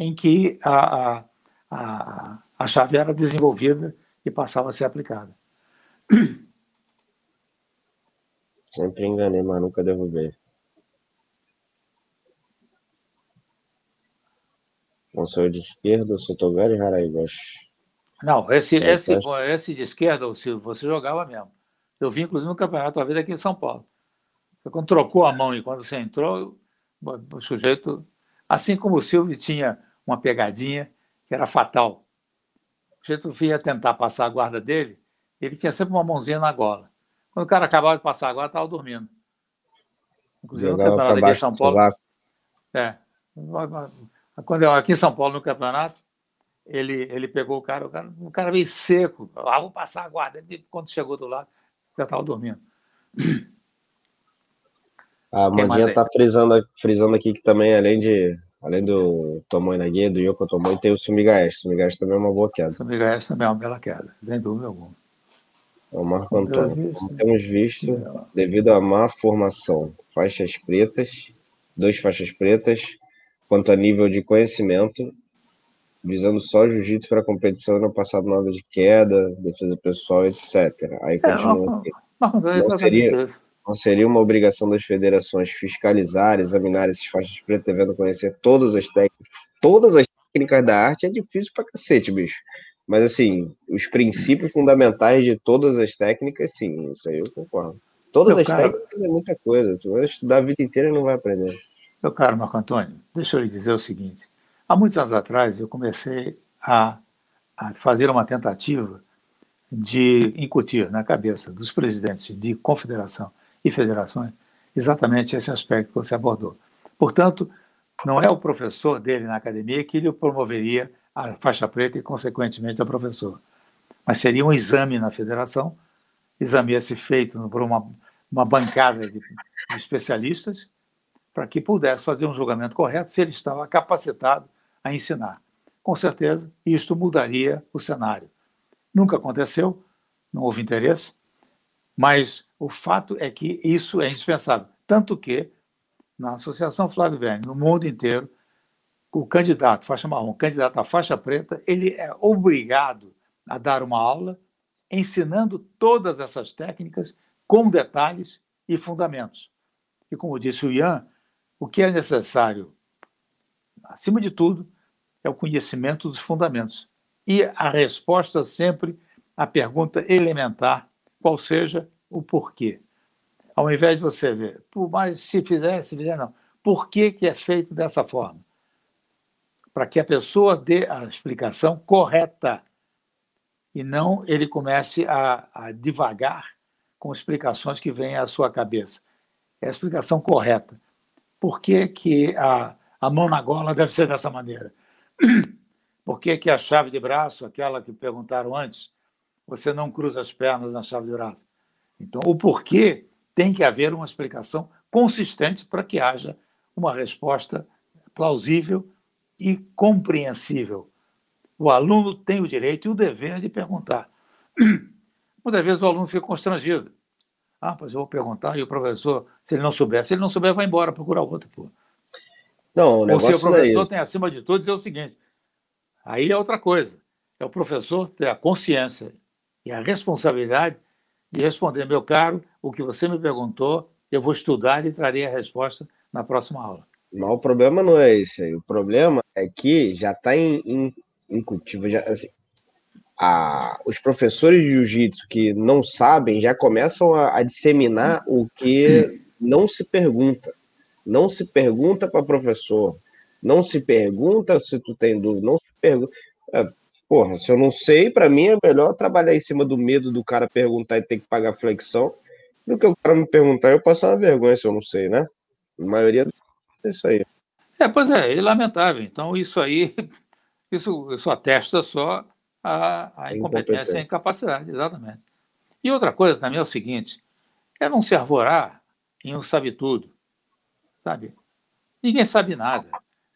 em que a, a, a, a chave era desenvolvida e passava a ser aplicada. Sempre enganei, mas nunca derrubei. Console de esquerda, Sotogari e Haraigoshi. Não, esse, esse, esse de esquerda, Silvio, você jogava mesmo. Eu vi, inclusive, no campeonato uma vez aqui em São Paulo. Quando trocou a mão e quando você entrou, o sujeito. Assim como o Silvio tinha uma pegadinha que era fatal. O sujeito vinha tentar passar a guarda dele, ele tinha sempre uma mãozinha na gola. Quando o cara acabava de passar a guarda, estava dormindo. Inclusive Jogava no campeonato aqui em São Paulo. É. Quando eu, aqui em São Paulo, no campeonato, ele, ele pegou o cara, o cara, o cara veio seco. Ah, vou passar a guarda. Ele, quando chegou do lado, já estava dormindo. A Mandinha está frisando, frisando aqui que também, além de Além do Tomoe Nage, do Yoko Tomoe, tem o Sumigaeshi. Sumigaeshi também é uma boa queda. Sumigaeshi também é uma bela queda, sem dúvida alguma. É o Marco Antônio. Como temos visto, devido à má formação, faixas pretas, duas faixas pretas, quanto a nível de conhecimento, visando só jiu-jitsu para competição e não passado nada de queda, defesa pessoal, etc. Aí continua é, Não seria, não seria uma obrigação das federações fiscalizar, examinar esses faixas pretas, devendo conhecer todas as técnicas, todas as técnicas da arte? É difícil pra cacete, bicho. Mas, assim, os princípios fundamentais de todas as técnicas, sim, isso aí eu concordo. Todas Meu as cara... técnicas é muita coisa. Tu vai estudar a vida inteira e não vai aprender. Meu caro Marco Antônio, deixa eu lhe dizer o seguinte. Há muitos anos atrás, eu comecei a, a fazer uma tentativa de incutir na cabeça dos presidentes de confederação e federações, exatamente esse aspecto que você abordou. Portanto, não é o professor dele na academia que lhe promoveria a faixa preta e, consequentemente, a professor. mas seria um exame na federação, exame esse feito por uma, uma bancada de, de especialistas, para que pudesse fazer um julgamento correto se ele estava capacitado a ensinar. Com certeza, isto mudaria o cenário. Nunca aconteceu, não houve interesse, mas o fato é que isso é indispensável. Tanto que, na Associação Flávio Verne, no mundo inteiro, o candidato faixa marrom, candidato à faixa preta, ele é obrigado a dar uma aula ensinando todas essas técnicas com detalhes e fundamentos. E como disse o Ian, o que é necessário, acima de tudo, é o conhecimento dos fundamentos. E a resposta sempre à pergunta elementar, qual seja o porquê. Ao invés de você ver, por mais se fizer, se fizer, não. Por que, que é feito dessa forma? Para que a pessoa dê a explicação correta e não ele comece a, a divagar com explicações que vêm à sua cabeça. É a explicação correta. Por que, que a, a mão na gola deve ser dessa maneira? Por que, que a chave de braço, aquela que perguntaram antes, você não cruza as pernas na chave de braço? Então, o porquê tem que haver uma explicação consistente para que haja uma resposta plausível e compreensível. O aluno tem o direito e o dever de perguntar. Muitas vezes o aluno fica constrangido. Ah, pois eu vou perguntar e o professor, se ele não souber, se ele não souber, vai embora procurar outro. Pô. Não, o negócio Ou se o professor é tem, acima de tudo, dizer o seguinte: aí é outra coisa. É o professor ter a consciência e a responsabilidade de responder, meu caro, o que você me perguntou, eu vou estudar e trarei a resposta na próxima aula. Mas o problema não é esse aí. O problema é que já está em, em, incutivo. Já, assim, a, os professores de jiu-jitsu que não sabem já começam a, a disseminar o que não se pergunta. Não se pergunta para professor. Não se pergunta se tu tem dúvida. Não se pergunta. Porra, se eu não sei, para mim é melhor trabalhar em cima do medo do cara perguntar e ter que pagar flexão do que o cara me perguntar e eu passar uma vergonha se eu não sei, né? A maioria é isso aí. É, pois é, é lamentável. Então, isso aí, isso, isso atesta só a, a incompetência e a incapacidade, exatamente. E outra coisa também é o seguinte: é não se arvorar em um sabe-tudo sabe? Ninguém sabe nada.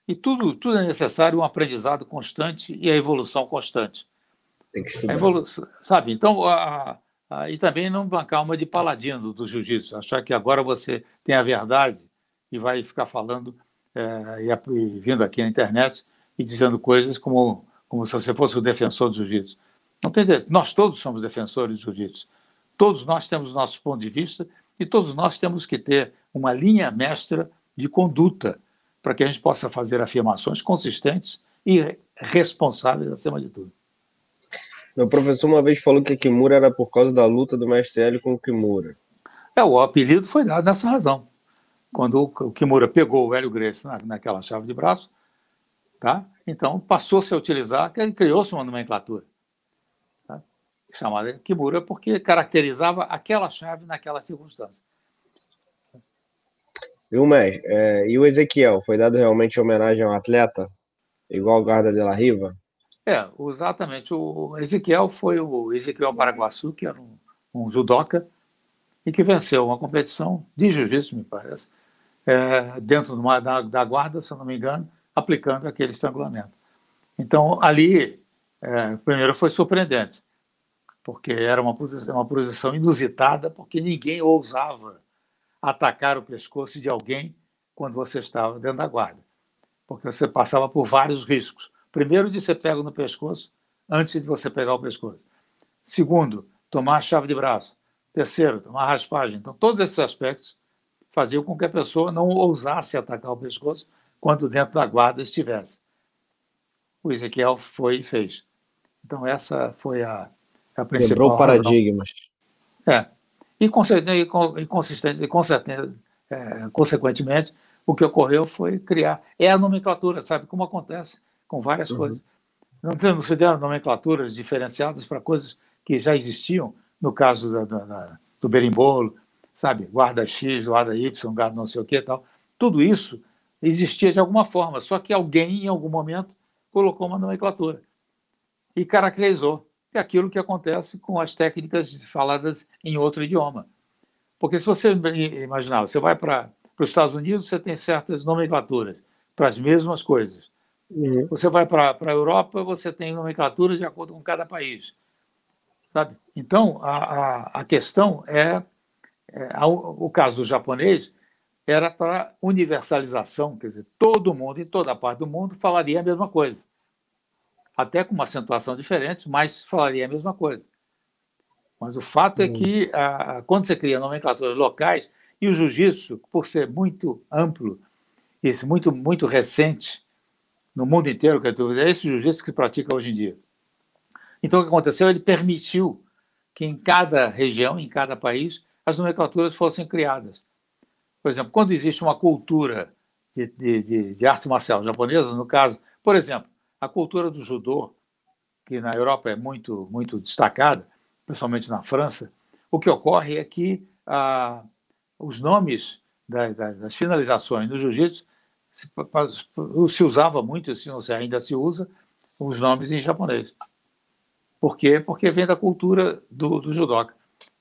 E tudo, tudo é necessário um aprendizado constante e a evolução constante. Tem que estudar. Evolu sabe? Então, a, a, e também não bancar uma de paladino do, jiu-jitsu, achar que agora você tem a verdade e vai ficar falando é, e, e, vindo aqui na internet e dizendo coisas como, como se você fosse o defensor do jiu-jitsu. Não tem. Nós todos somos defensores do jiu-jitsu. Todos nós temos nossos pontos de vista e todos nós temos que ter uma linha mestra de conduta para que a gente possa fazer afirmações consistentes e responsáveis acima de tudo. Meu professor uma vez falou que Kimura era por causa da luta do mestre Hélio com o Kimura. É, o apelido foi dado nessa razão. Quando o Kimura pegou o Hélio Gracie na, naquela chave de braço, tá? então passou-se a utilizar, criou-se uma nomenclatura tá? chamada Kimura, porque caracterizava aquela chave naquela circunstância. Viu, Mestre? É, e o Ezequiel, foi dado realmente homenagem ao atleta? Igual o Guarda de la Riva? É, exatamente. O Ezequiel foi o Ezequiel Paraguaçu, que era um, um judoca, e que venceu uma competição de jiu-jitsu, me parece, é, dentro uma, da, da, guarda, se não me engano, aplicando aquele estrangulamento. Então, ali, é, primeiro foi surpreendente, porque era uma posição, uma posição inusitada, porque ninguém ousava atacar o pescoço de alguém quando você estava dentro da guarda, porque você passava por vários riscos. Primeiro, de ser pego no pescoço antes de você pegar o pescoço. Segundo, tomar a chave de braço. Terceiro, tomar raspagem. Então, todos esses aspectos faziam com que a pessoa não ousasse atacar o pescoço quando dentro da guarda estivesse. O Ezequiel foi e fez. Então, essa foi a, a principal Quebrou paradigmas. É. E, é, consequentemente, o que ocorreu foi criar. É a nomenclatura, sabe? Como acontece com várias uhum. coisas. Não, se deram nomenclaturas diferenciadas para coisas que já existiam, no caso da, da, do berimbolo, sabe? Guarda X, guarda Y, guarda não sei o que tal. Tudo isso existia de alguma forma, só que alguém, em algum momento, colocou uma nomenclatura e caracterizou. É aquilo que acontece com as técnicas faladas em outro idioma. Porque se você imaginar, você vai para os Estados Unidos, você tem certas nomenclaturas para as mesmas coisas. Uhum. Você vai para a Europa, você tem nomenclaturas de acordo com cada país. Sabe? Então, a, a, a questão é, é a, o caso do japonês era para universalização, quer dizer, todo mundo, em toda parte do mundo, falaria a mesma coisa. Até com uma acentuação diferente, mas falaria a mesma coisa. Mas o fato é que, a, quando você cria nomenclaturas locais, e o jiu-jitsu, por ser muito amplo, esse muito, muito recente no mundo inteiro, é esse jiu-jitsu que se pratica hoje em dia. Então, o que aconteceu? Ele permitiu que em cada região, em cada país, as nomenclaturas fossem criadas. Por exemplo, quando existe uma cultura de, de, de, de arte marcial japonesa, no caso, por exemplo, a cultura do judô, que na Europa é muito, muito destacada, principalmente na França, o que ocorre é que ah, os nomes das, das finalizações no jiu-jitsu se, se, usava muito, se se ainda se usa, os nomes em japonês. Por quê? Porque vem da cultura do, do judoca.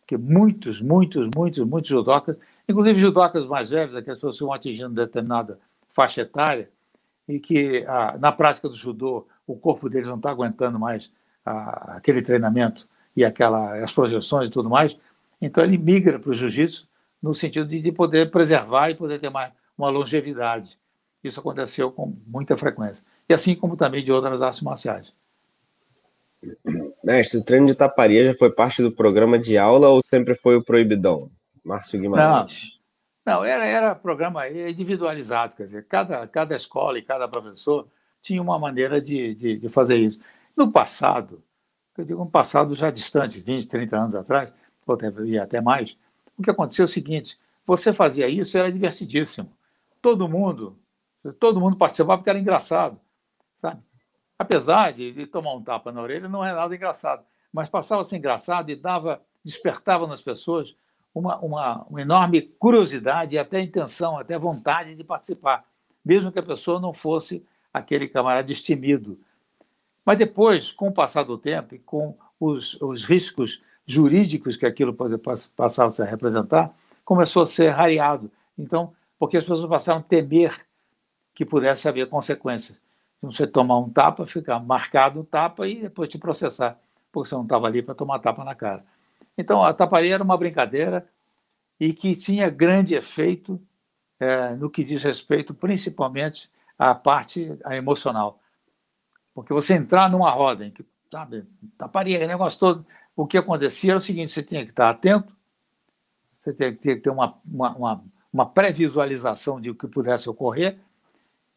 Que muitos, muitos, muitos, muitos judocas, inclusive judocas mais velhos, aquelas pessoas que vão atingindo determinada faixa etária, e que ah, na prática do judô o corpo deles não está aguentando mais ah, aquele treinamento e aquela, as projeções e tudo mais, então ele migra para o jiu-jitsu no sentido de, de, poder preservar e poder ter uma, uma longevidade. Isso aconteceu com muita frequência. E assim como também de outras artes marciais. Mestre, o treino de taparia já foi parte do programa de aula ou sempre foi o proibidão? Márcio Guimarães. Não, não era, era programa individualizado, quer dizer, cada, cada escola e cada professor tinha uma maneira de, de, de fazer isso. No passado, eu digo um passado já distante, 20, 30 anos atrás, ou até, até mais, o que aconteceu é o seguinte: você fazia isso, era divertidíssimo. Todo mundo, todo mundo participava porque era engraçado, sabe? Apesar de, de tomar um tapa na orelha, não é nada engraçado, mas passava a ser engraçado e dava, despertava nas pessoas uma, uma, uma enorme curiosidade e até intenção, até vontade de participar, mesmo que a pessoa não fosse aquele camarada destemido. Mas depois, com o passar do tempo e com os, os riscos jurídicos que aquilo passava a representar, começou a ser rareado. Então, porque as pessoas passaram a temer que pudesse haver consequências. Você tomar um tapa, ficar marcado o tapa e depois te processar, porque você não estava ali para tomar tapa na cara. Então, a taparia era uma brincadeira e que tinha grande efeito é, no que diz respeito principalmente à parte à emocional. Porque você entrar numa roda em que, sabe, taparia, negócio todo, o que acontecia era o seguinte: você tinha que estar atento, você tinha que ter uma, uma, uma, uma pré-visualização de o que pudesse ocorrer,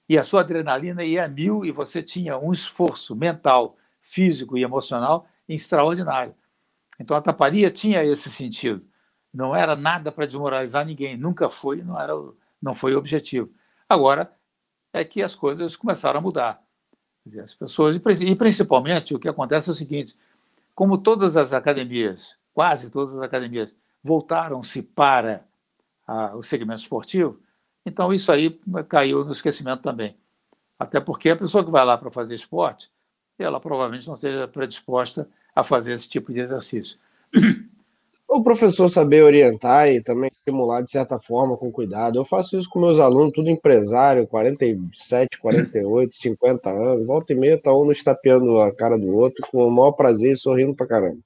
e a sua adrenalina ia a mil e você tinha um esforço mental, físico e emocional extraordinário. Então a taparia tinha esse sentido. Não era nada para desmoralizar ninguém, nunca foi, não era, não foi o objetivo. Agora é que as coisas começaram a mudar. Dizer, as pessoas e principalmente o que acontece é o seguinte: como todas as academias, quase todas as academias, voltaram-se para a, o segmento esportivo, então isso aí caiu no esquecimento também. Até porque a pessoa que vai lá para fazer esporte, ela provavelmente não esteja predisposta a fazer esse tipo de exercício. O professor saber orientar e também estimular de certa forma, com cuidado. Eu faço isso com meus alunos, tudo empresário, 47, 48, 50 anos. Volta e meia, tá um estapeando a cara do outro com o maior prazer e sorrindo pra caramba.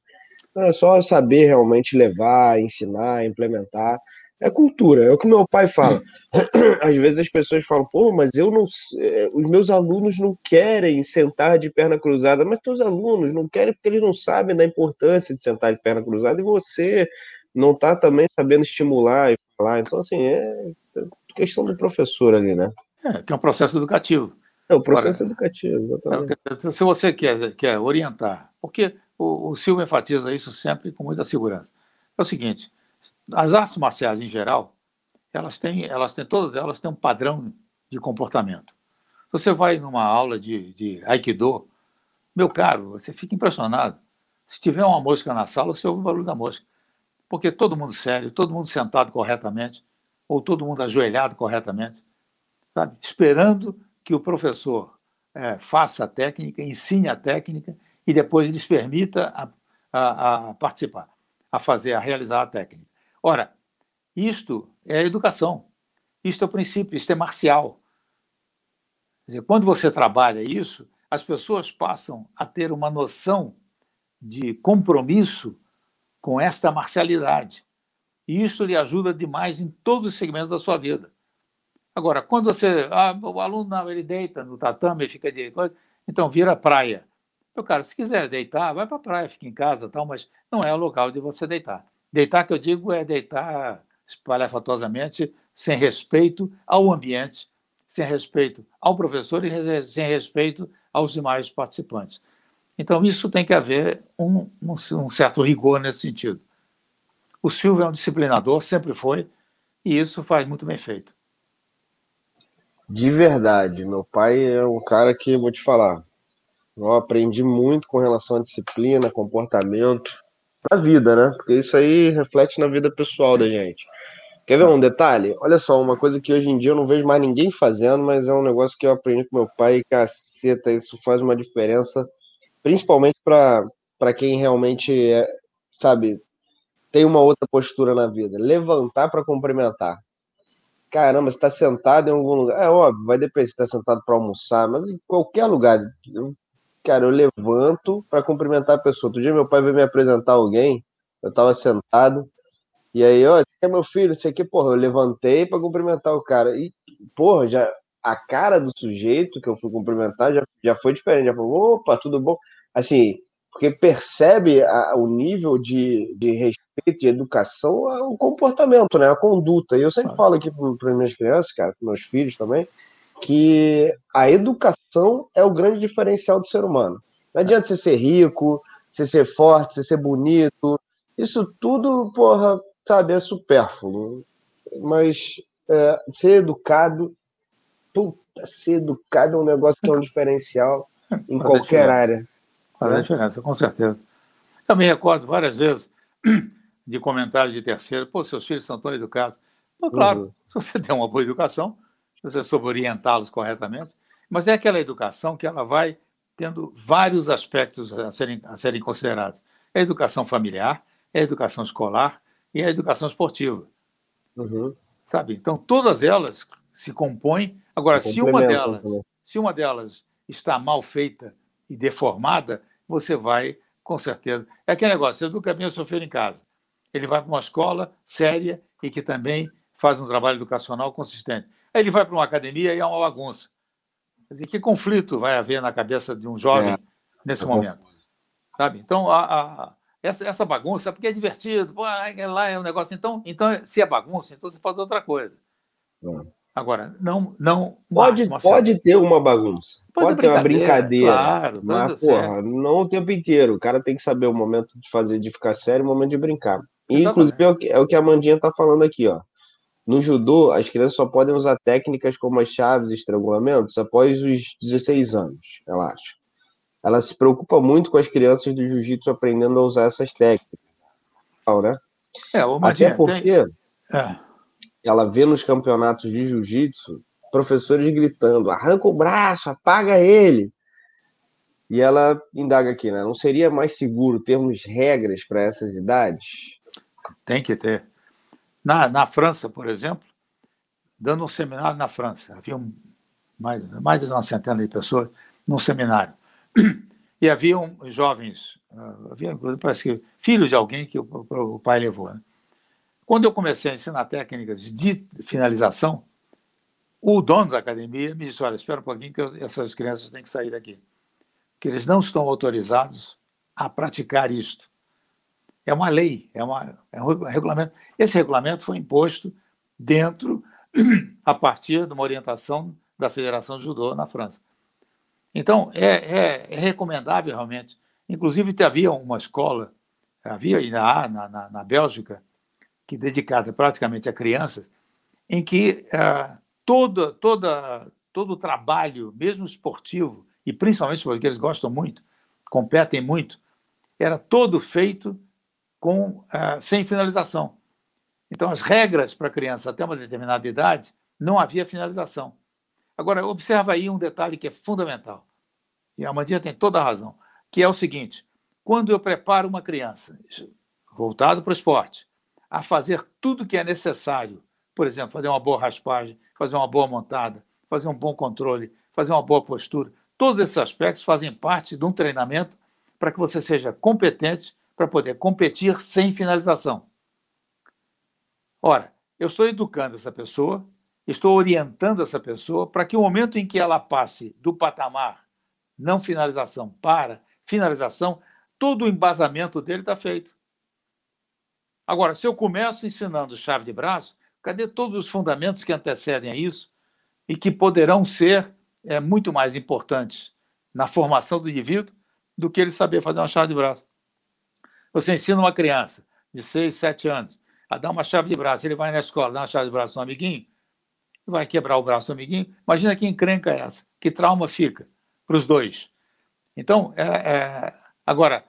Então, é só saber realmente levar, ensinar, implementar. É cultura, é o que meu pai fala. Às vezes as pessoas falam, pô, mas eu não. Eh, os meus alunos não querem sentar de perna cruzada, mas teus alunos não querem porque eles não sabem da importância de sentar de perna cruzada e você não está também sabendo estimular e falar. Então, assim, é questão do professor ali, né? É, que é um processo educativo. É o processo Agora, educativo, exatamente. É, se você quer, quer orientar, porque o, o Silvio enfatiza isso sempre com muita segurança. É o seguinte as artes marciais em geral, elas têm, elas têm todas elas têm um padrão de comportamento. Você vai numa aula de, de Aikido, meu caro, você fica impressionado. Se tiver uma mosca na sala, você ouve o barulho da mosca. Porque todo mundo sério, todo mundo sentado corretamente, ou todo mundo ajoelhado corretamente, sabe? esperando que o professor é, faça a técnica, ensine a técnica e depois lhes permita a, a, a participar, a fazer, a realizar a técnica. Ora, isto é educação, isto é o princípio, isto é marcial. Quer dizer, quando você trabalha isso, as pessoas passam a ter uma noção de compromisso com esta marcialidade. E isso lhe ajuda demais em todos os segmentos da sua vida. Agora, quando você. Ah, o aluno não, ele deita no tatame, fica de. Então vira praia. Meu cara, se quiser deitar, vai para a praia, fica em casa, tal, mas não é o local de você deitar. Deitar, que eu digo, é deitar espalhafatosamente, sem respeito ao ambiente, sem respeito ao professor e sem respeito aos demais participantes. Então, isso tem que haver um, um, um certo rigor nesse sentido. O Silvio é um disciplinador, sempre foi, e isso faz muito bem feito. De verdade, meu pai é um cara que, vou te falar, eu aprendi muito com relação à disciplina, comportamento, na vida, né? Porque isso aí reflete na vida pessoal da gente. Quer ver um detalhe? Olha só, uma coisa que hoje em dia eu não vejo mais ninguém fazendo, mas é um negócio que eu aprendi com meu pai e caceta, isso faz uma diferença, principalmente para quem realmente é, sabe, tem uma outra postura na vida. Levantar para cumprimentar. Caramba, você está sentado em algum lugar. É óbvio, vai depender se está sentado para almoçar, mas em qualquer lugar. Cara, eu levanto para cumprimentar a pessoa. Outro dia meu pai veio me apresentar alguém, eu estava sentado, e aí, ó, esse é meu filho, isso aqui, porra, eu levantei para cumprimentar o cara. E, porra, já a cara do sujeito que eu fui cumprimentar já, já foi diferente. Já falou, opa, tudo bom? Assim, porque percebe a, o nível de, de respeito, de educação, o comportamento, né? A conduta. E eu sempre falo aqui para minhas crianças, cara, meus filhos também, que a educação é o grande diferencial do ser humano. Não adianta você ser rico, você ser forte, você ser bonito. Isso tudo, porra, sabe, é supérfluo. Mas é, ser educado, puta, ser educado é um negócio que é um diferencial em Faz qualquer área. Faz a né? diferença, com certeza. Eu me recordo várias vezes de comentários de terceiro, pô, seus filhos são tão educados. Claro, uhum. se você der uma boa educação, você soube orientá-los corretamente, mas é aquela educação que ela vai tendo vários aspectos a serem, a serem considerados. É a educação familiar, é a educação escolar, e a educação esportiva. Uhum. Sabe? Então, todas elas se compõem. Agora, se uma delas, se uma delas está mal feita e deformada, você vai, com certeza. É aquele negócio, você educa bem o seu filho em casa. Ele vai para uma escola séria e que também faz um trabalho educacional consistente. Aí ele vai para uma academia e é uma bagunça. Quer dizer, que conflito vai haver na cabeça de um jovem é. nesse é momento? Sabe? Então, a, a, essa, essa bagunça, porque é divertido, pô, lá é um negócio. Então, então, se é bagunça, então você faz outra coisa. É. Agora, não. não pode, pode ter uma bagunça. Pode, pode ter uma brincadeira. Claro, mas, porra, não o tempo inteiro. O cara tem que saber o momento de fazer, de ficar sério e o momento de brincar. E, inclusive, é o, que, é o que a Mandinha está falando aqui, ó. No judô, as crianças só podem usar técnicas como as chaves e estrangulamentos após os 16 anos, relaxa ela se preocupa muito com as crianças do jiu-jitsu aprendendo a usar essas técnicas. Né? É, Até porque tem... é. ela vê nos campeonatos de jiu-jitsu professores gritando: arranca o braço, apaga ele. E ela indaga aqui, né? Não seria mais seguro termos regras para essas idades? Tem que ter. Na, na França, por exemplo, dando um seminário na França, havia um, mais, mais de uma centena de pessoas num seminário. E haviam jovens, ah, havia, parece que filhos de alguém que o, o pai levou. Né? Quando eu comecei a ensinar técnicas de finalização, o dono da academia me disse: Olha, espera um pouquinho que essas crianças têm que sair daqui. Porque eles não estão autorizados a praticar isto. É uma lei, é, uma, é um regulamento. Esse regulamento foi imposto dentro, a partir de uma orientação da Federação de Judô na França. Então, é, é, é recomendável realmente. Inclusive, havia uma escola, havia na, na, na Bélgica, que dedicada praticamente a crianças, em que uh, toda, toda, todo o trabalho, mesmo esportivo, e principalmente porque eles gostam muito, competem muito, era todo feito com uh, sem finalização. Então, as regras para crianças até uma determinada idade, não havia finalização. Agora, observa aí um detalhe que é fundamental. E a Mandinha tem toda a razão. que é o seguinte: quando eu preparo uma criança, voltado para o esporte, a fazer tudo que é necessário, por exemplo, fazer uma boa raspagem, fazer uma boa montada, fazer um bom controle, fazer uma boa postura, todos esses aspectos fazem parte de um treinamento para que você seja competente para poder competir sem finalização. Ora, eu estou educando essa pessoa, estou orientando essa pessoa para que o momento em que ela passe do patamar não finalização para finalização, todo o embasamento dele está feito. Agora, se eu começo ensinando chave de braço, cadê todos os fundamentos que antecedem a isso e que poderão ser é, muito mais importantes na formação do indivíduo do que ele saber fazer uma chave de braço? Você ensina uma criança de 6, 7 anos a dar uma chave de braço, ele vai na escola dar uma chave de braço no amiguinho, vai quebrar o braço do amiguinho. Imagina que encrenca é essa, que trauma fica para os dois. Então, é, é, agora,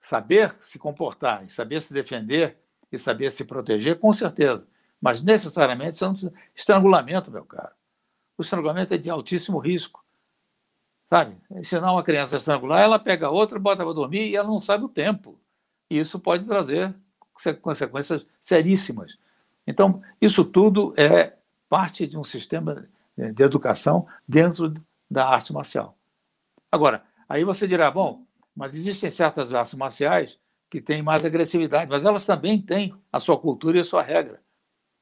saber se comportar, saber se defender e saber se proteger, com certeza. Mas necessariamente você não precisa. Estrangulamento, meu caro. O estrangulamento é de altíssimo risco. Sabe? Ensinar uma criança a estrangular, ela pega outra, bota para dormir e ela não sabe o tempo. E isso pode trazer consequências seríssimas. Então, isso tudo é parte de um sistema de educação dentro da arte marcial. Agora, aí você dirá, bom, mas existem certas artes marciais que têm mais agressividade, mas elas também têm a sua cultura e a sua regra.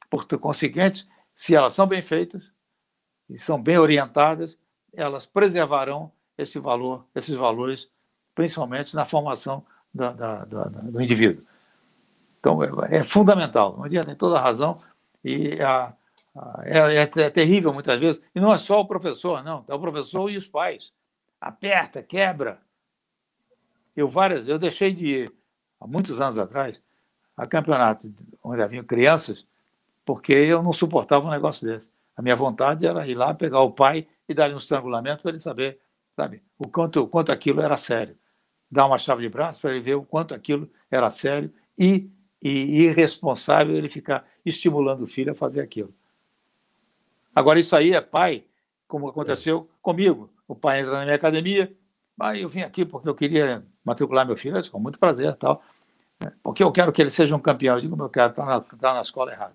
Por conseguinte, se elas são bem feitas e são bem orientadas, elas preservarão esse valor, esses valores, principalmente na formação da, da, da, do indivíduo. Então, é, é fundamental. O dia tem toda a razão e a, a, é, é, é, terrível muitas vezes. E não é só o professor, não. É o professor e os pais. Aperta, quebra. Eu várias, eu deixei de ir há muitos anos atrás a campeonato onde haviam crianças porque eu não suportava um negócio desse. A minha vontade era ir lá pegar o pai e dar-lhe um estrangulamento para ele saber, sabe, o quanto, o quanto aquilo era sério. Dar uma chave de braço para ele ver o quanto aquilo era sério e e irresponsável ele ficar estimulando o filho a fazer aquilo. Agora, isso aí é pai, como aconteceu comigo. O pai entra na minha academia, ah, eu vim aqui porque eu queria matricular meu filho, com muito prazer tal, porque eu quero que ele seja um campeão. Eu digo, meu cara, está na, tá na escola errada.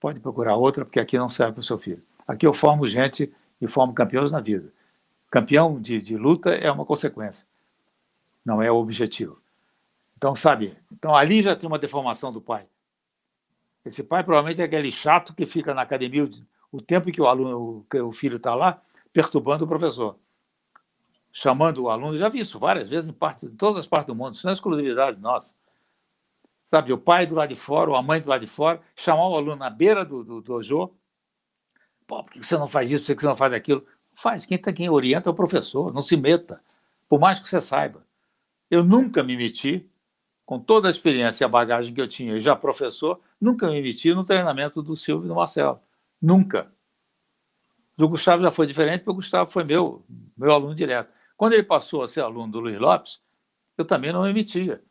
Pode procurar outra, porque aqui não serve para o seu filho. Aqui eu formo gente e formo campeões na vida. Campeão de, de luta é uma consequência, não é o objetivo. Então, sabe? Então, ali já tem uma deformação do pai. Esse pai provavelmente é aquele chato que fica na academia o tempo que o aluno, o filho está lá, perturbando o professor, chamando o aluno. Já vi isso várias vezes em, em todas as partes do mundo. Isso não é exclusividade nossa. Sabe, o pai do lado de fora, ou a mãe do lado de fora, chamar o aluno na beira do, do dojo. Pô, por que você não faz isso? Por que você não faz aquilo? Faz. Quem, tá, quem orienta é o professor. Não se meta. Por mais que você saiba. Eu nunca me meti com toda a experiência e a bagagem que eu tinha, e já professor, nunca me meti no treinamento do Silvio e do Marcelo. Nunca. Do Gustavo já foi diferente, porque o Gustavo foi meu, meu aluno direto. Quando ele passou a ser aluno do Luiz Lopes, eu também não me metia.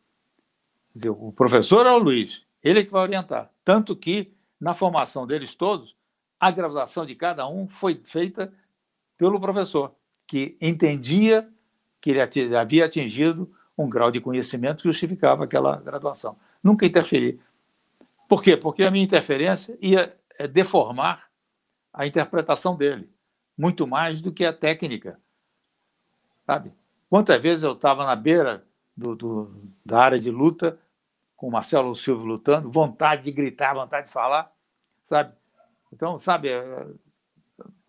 Dizer, o professor é o Luiz, ele é que vai orientar. Tanto que, na formação deles todos, a graduação de cada um foi feita pelo professor, que entendia que ele havia atingido um grau de conhecimento que justificava aquela graduação. Nunca interferi. Por quê? Porque a minha interferência ia eh, deformar a interpretação dele, muito mais do que a técnica. Sabe? Quantas vezes eu estava na beira do, do, da área de luta, com o Marcelo Silva lutando, vontade de gritar, vontade de falar, sabe? Então, sabe, eh,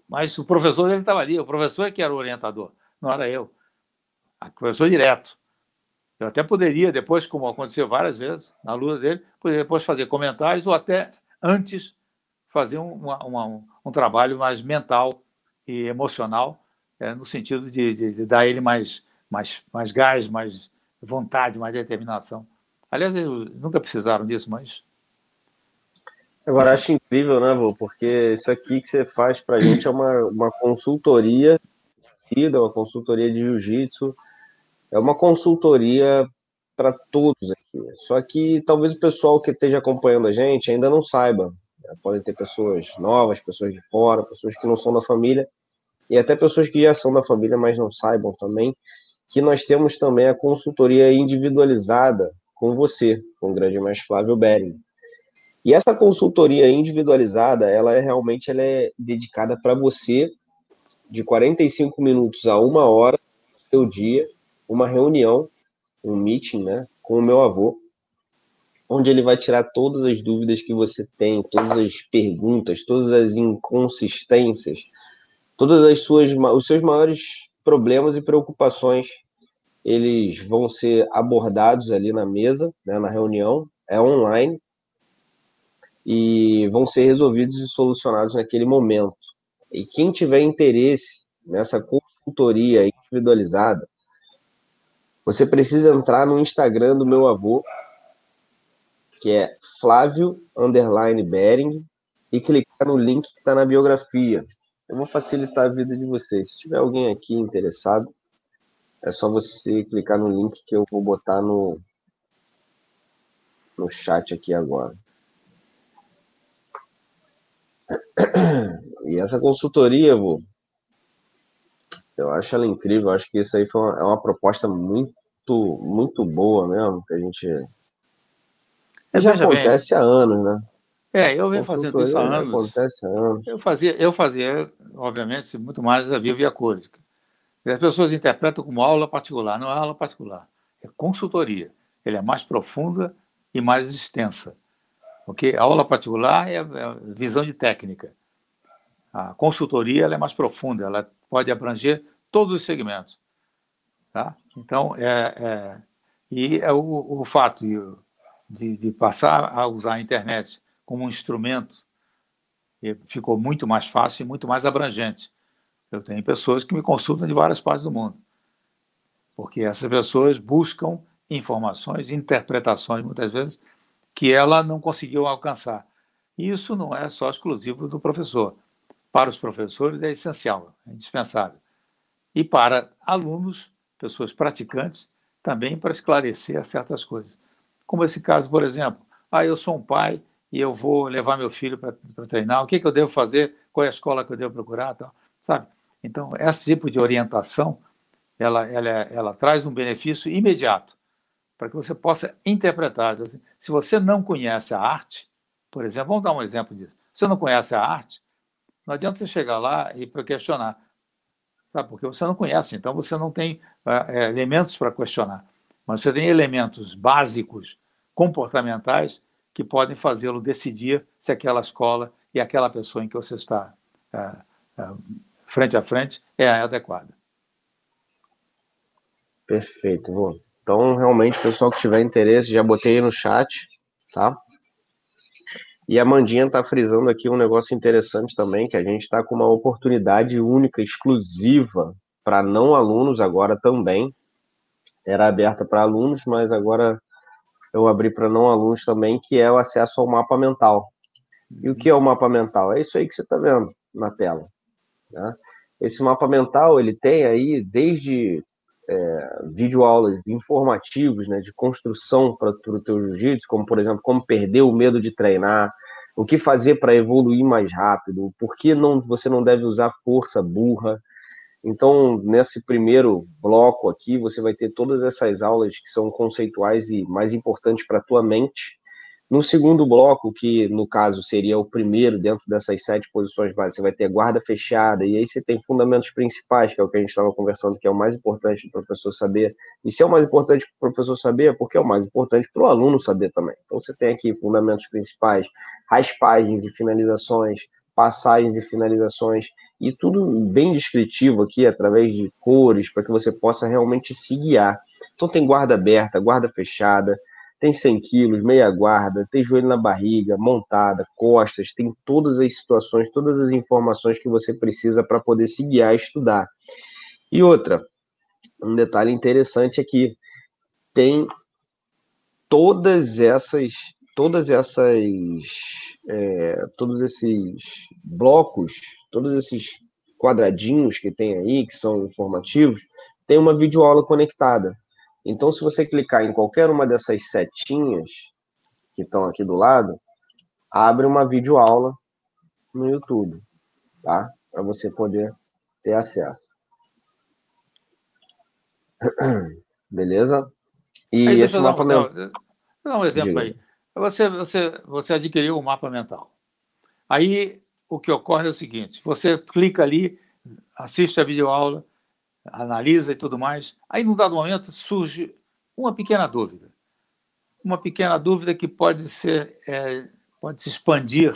mas o professor ele estava ali, o professor é que era o orientador, não era eu. O professor direto. Eu até poderia, depois, como aconteceu várias vezes na luta dele, poderia depois fazer comentários ou até antes fazer um, uma, um, um trabalho mais mental e emocional, é, no sentido de, de, de, dar ele mais, mais, mais gás, mais vontade, mais determinação. Aliás, eles nunca precisaram disso, mas. Agora, acho incrível, né, Vô? Porque isso aqui que você faz para a gente é uma, uma consultoria de vida, uma consultoria de jiu-jitsu é uma consultoria para todos aqui. Só que talvez o pessoal que esteja acompanhando a gente ainda não saiba. Podem ter pessoas novas, pessoas de fora, pessoas que não são da família, e até pessoas que já são da família, mas não saibam também. que nós temos também a consultoria individualizada com você, com o grande mestre Flávio Bering. E essa consultoria individualizada, ela é realmente ela é dedicada para você de 45 minutos a uma hora do seu dia, uma reunião, um meeting, né, com o meu avô, onde ele vai tirar todas as dúvidas que você tem, todas as perguntas, todas as inconsistências, todas as suas os seus maiores problemas e preocupações, eles vão ser abordados ali na mesa, né, na reunião, é online e vão ser resolvidos e solucionados naquele momento. E quem tiver interesse nessa consultoria individualizada, você precisa entrar no Instagram do meu avô, que é Flávio Underline Bering, e clicar no link que está na biografia. Eu vou facilitar a vida de vocês. Se tiver alguém aqui interessado, é só você clicar no link que eu vou botar no, no chat aqui agora. E essa consultoria, vô, eu acho ela incrível. Acho que isso aí foi uma, é uma proposta muito, muito boa mesmo, que a gente. É, já acontece bem. há anos, né? É, eu venho fazendo isso há anos. Acontece há anos. Eu fazia, eu fazia, obviamente, muito mais a via cores. As pessoas interpretam como aula particular. Não é aula particular, é consultoria. Ele é mais profunda e mais extensa. Porque a aula particular é a visão de técnica. A consultoria é mais profunda, ela pode abranger todos os segmentos. Tá? Então, é, é e é o, o fato de, de, passar a usar a internet como um instrumento ficou muito mais fácil e muito mais abrangente. Eu tenho pessoas que me consultam de várias partes do mundo, porque essas pessoas buscam informações, interpretações, muitas vezes, que ela não conseguiu alcançar. E isso não é só exclusivo do professor. Para os professores é essencial, é indispensável. E para alunos, pessoas praticantes, também para esclarecer certas coisas. Como esse caso, por exemplo, ah, eu sou um pai e eu vou levar meu filho para treinar, o que, que eu devo fazer, qual é a escola que eu devo procurar, tal, sabe? Então, esse tipo de orientação, ela, ela, ela traz um benefício imediato para que você possa interpretar. Assim, se você não conhece a arte, por exemplo, vamos dar um exemplo disso. Se você não conhece a arte, não adianta você chegar lá e questionar, sabe? porque você não conhece, então você não tem é, elementos para questionar. Mas você tem elementos básicos, comportamentais, que podem fazê-lo decidir se aquela escola e aquela pessoa em que você está é, é, frente a frente é a adequada. Perfeito, vou. Então, realmente, pessoal que tiver interesse, já botei aí no chat, tá? E a Mandinha está frisando aqui um negócio interessante também, que a gente está com uma oportunidade única, exclusiva, para não alunos agora também. Era aberta para alunos, mas agora eu abri para não alunos também, que é o acesso ao mapa mental. E o que é o mapa mental? É isso aí que você está vendo na tela. Né? Esse mapa mental, ele tem aí desde é, videoaulas informativos, né, de construção para o teu jiu-jitsu, como, por exemplo, como perder o medo de treinar, o que fazer para evoluir mais rápido, por que não, você não deve usar força burra. Então, nesse primeiro bloco aqui, você vai ter todas essas aulas que são conceituais e mais importantes para a tua mente, no segundo bloco, que no caso seria o primeiro dentro dessas sete posições básicas, você vai ter guarda fechada, e aí você tem fundamentos principais, que é o que a gente estava conversando, que é o mais importante para o professor saber. E se é o mais importante para o professor saber, é porque é o mais importante para o aluno saber também. Então você tem aqui fundamentos principais, raspagens e finalizações, passagens e finalizações, e tudo bem descritivo aqui, através de cores, para que você possa realmente se guiar. Então tem guarda aberta, guarda fechada, tem 100 quilos, meia guarda, tem joelho na barriga, montada, costas, tem todas as situações, todas as informações que você precisa para poder se guiar e estudar. E outra, um detalhe interessante aqui, tem todas essas, todas essas, é, todos esses blocos, todos esses quadradinhos que tem aí, que são informativos, tem uma videoaula conectada. Então, se você clicar em qualquer uma dessas setinhas que estão aqui do lado, abre uma videoaula no YouTube, tá? Para você poder ter acesso. Beleza? E Aí, esse mapa mental. vou dar um exemplo Diga. aí. Você, você, você adquiriu um mapa mental. Aí o que ocorre é o seguinte: você clica ali, assiste a videoaula, analisa e tudo mais. Aí, num dado momento, surge uma pequena dúvida. Uma pequena dúvida que pode ser é, pode se expandir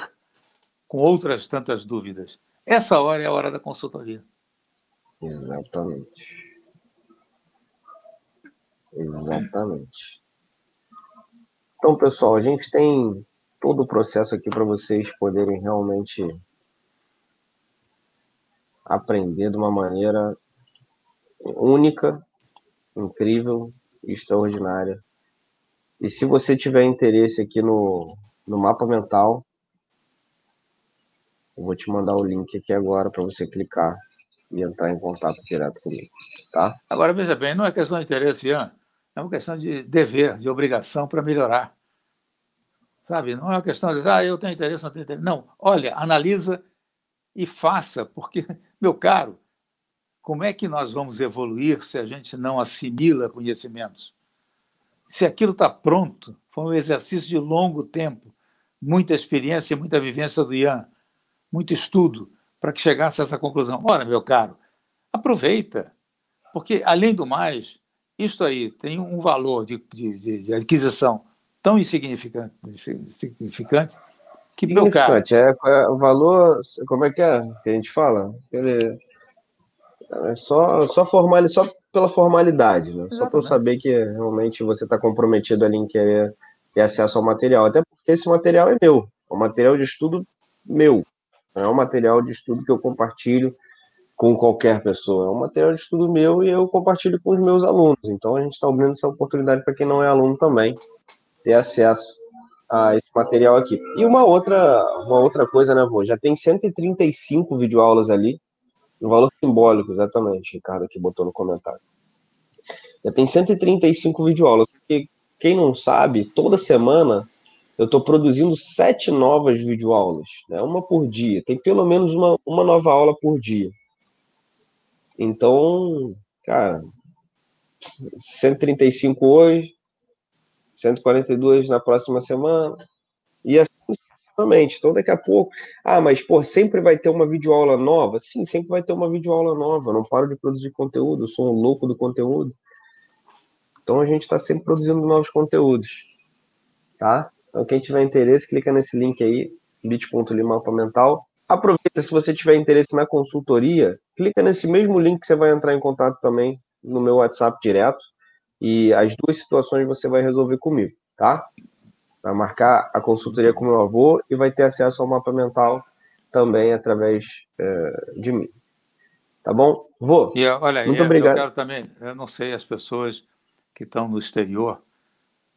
com outras tantas dúvidas. Essa hora é a hora da consultoria. Exatamente. Exatamente. Então, pessoal, a gente tem todo o processo aqui para vocês poderem realmente aprender de uma maneira única, incrível e extraordinária. E se você tiver interesse aqui no, no mapa mental, eu vou te mandar o link aqui agora para você clicar e entrar em contato direto comigo, tá? Agora, veja bem, não é questão de interesse, Ian, é uma questão de dever, de obrigação para melhorar. Sabe? Não é uma questão de, ah, eu tenho interesse, não tenho interesse. Não, olha, analisa e faça, porque, meu caro, como é que nós vamos evoluir se a gente não assimila conhecimentos? Se aquilo está pronto, foi um exercício de longo tempo, muita experiência, muita vivência do Ian, muito estudo para que chegasse a essa conclusão. Ora, meu caro, aproveita, porque, além do mais, isto aí tem um valor de, de, de, aquisição tão insignificante, insignificante que, meu caro, é, é o valor, como é que é que a gente fala? Ele, é só, só, formal, só pela formalidade, né? Só para eu saber que realmente você está comprometido ali em querer ter acesso ao material. Até porque esse material é meu, é um material de estudo meu. Não é um material de estudo que eu compartilho com qualquer pessoa. É um material de estudo meu e eu compartilho com os meus alunos. Então a gente está abrindo essa oportunidade para quem não é aluno também ter acesso a esse material aqui. E uma outra, uma outra coisa, né, vô? Já tem 135 videoaulas ali, um valor simbólico, exatamente, Ricardo aqui botou no comentário. Já tem 135 videoaulas, porque quem não sabe, toda semana eu estou produzindo sete novas videoaulas, né? uma por dia. Tem pelo menos uma, uma nova aula por dia. Então, cara, 135 hoje, 142 na próxima semana, e assim sucessivamente. Então, daqui a pouco, ah, mas pô, sempre vai ter uma videoaula nova? Sim, sempre vai ter uma videoaula nova. Eu não paro de produzir conteúdo, eu sou um louco do conteúdo. Então, a gente está sempre produzindo novos conteúdos, tá? Então, quem tiver interesse, clica nesse link aí, bit.ly mental. Aproveita, se você tiver interesse na consultoria, clica nesse mesmo link que você vai entrar em contato também no meu WhatsApp direto. E as duas situações você vai resolver comigo, tá? Vai marcar a consultoria com meu avô e vai ter acesso ao mapa mental também através é, de mim. Tá bom? Vô, E olha, muito eu, obrigado. eu quero também, eu não sei as pessoas que estão no exterior,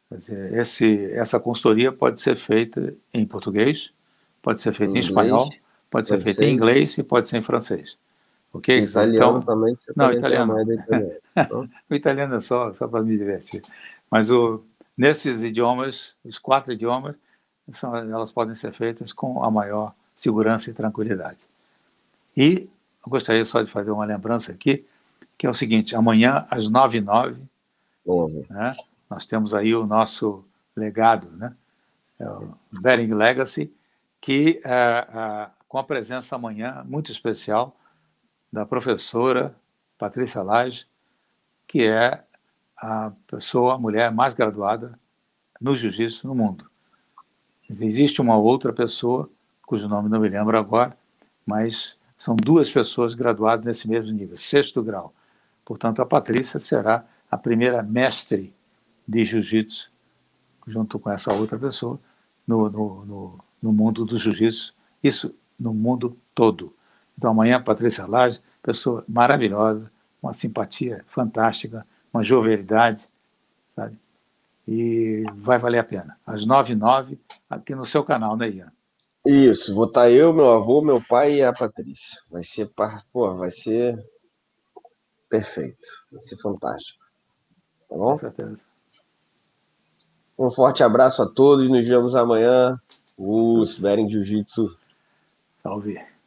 quer dizer, esse, essa consultoria pode ser feita em português, pode ser feita em, Inglês, espanhol, pode ser feita ser. em inglês e pode ser em francês. Ok? italiano Então, também, que você não, italiano. italiana. Então, o italiano é só, só para me divertir. Mas o, nesses idiomas, os quatro idiomas, são, elas podem ser feitas com a maior segurança e tranquilidade. E eu gostaria só de fazer uma lembrança aqui, que é o seguinte, amanhã às nove e nove, né, nós temos aí o nosso legado, né, é o Bering Legacy, que é, é, com a presença amanhã muito especial da professora Patrícia Lage, que é a pessoa, a mulher mais graduada no jiu-jitsu no mundo. Existe uma outra pessoa, cujo nome não me lembro agora, mas são duas pessoas graduadas nesse mesmo nível, sexto grau. Portanto, a Patrícia será a primeira mestre de jiu-jitsu, junto com essa outra pessoa, no, no, no, no mundo do jiu-jitsu, isso no mundo todo. Então, amanhã, Patrícia Lage, pessoa maravilhosa, uma simpatia fantástica, uma jovialidade, sabe? E vai valer a pena. Às nove e nove, aqui no seu canal, né, Ian? Isso, vou estar eu, meu avô, meu pai e a Patrícia. Vai ser, pô, vai ser perfeito, vai ser fantástico. Tá bom? Com certeza. Um forte abraço a todos, nos vemos amanhã. Os Bering Jiu-Jitsu Salve.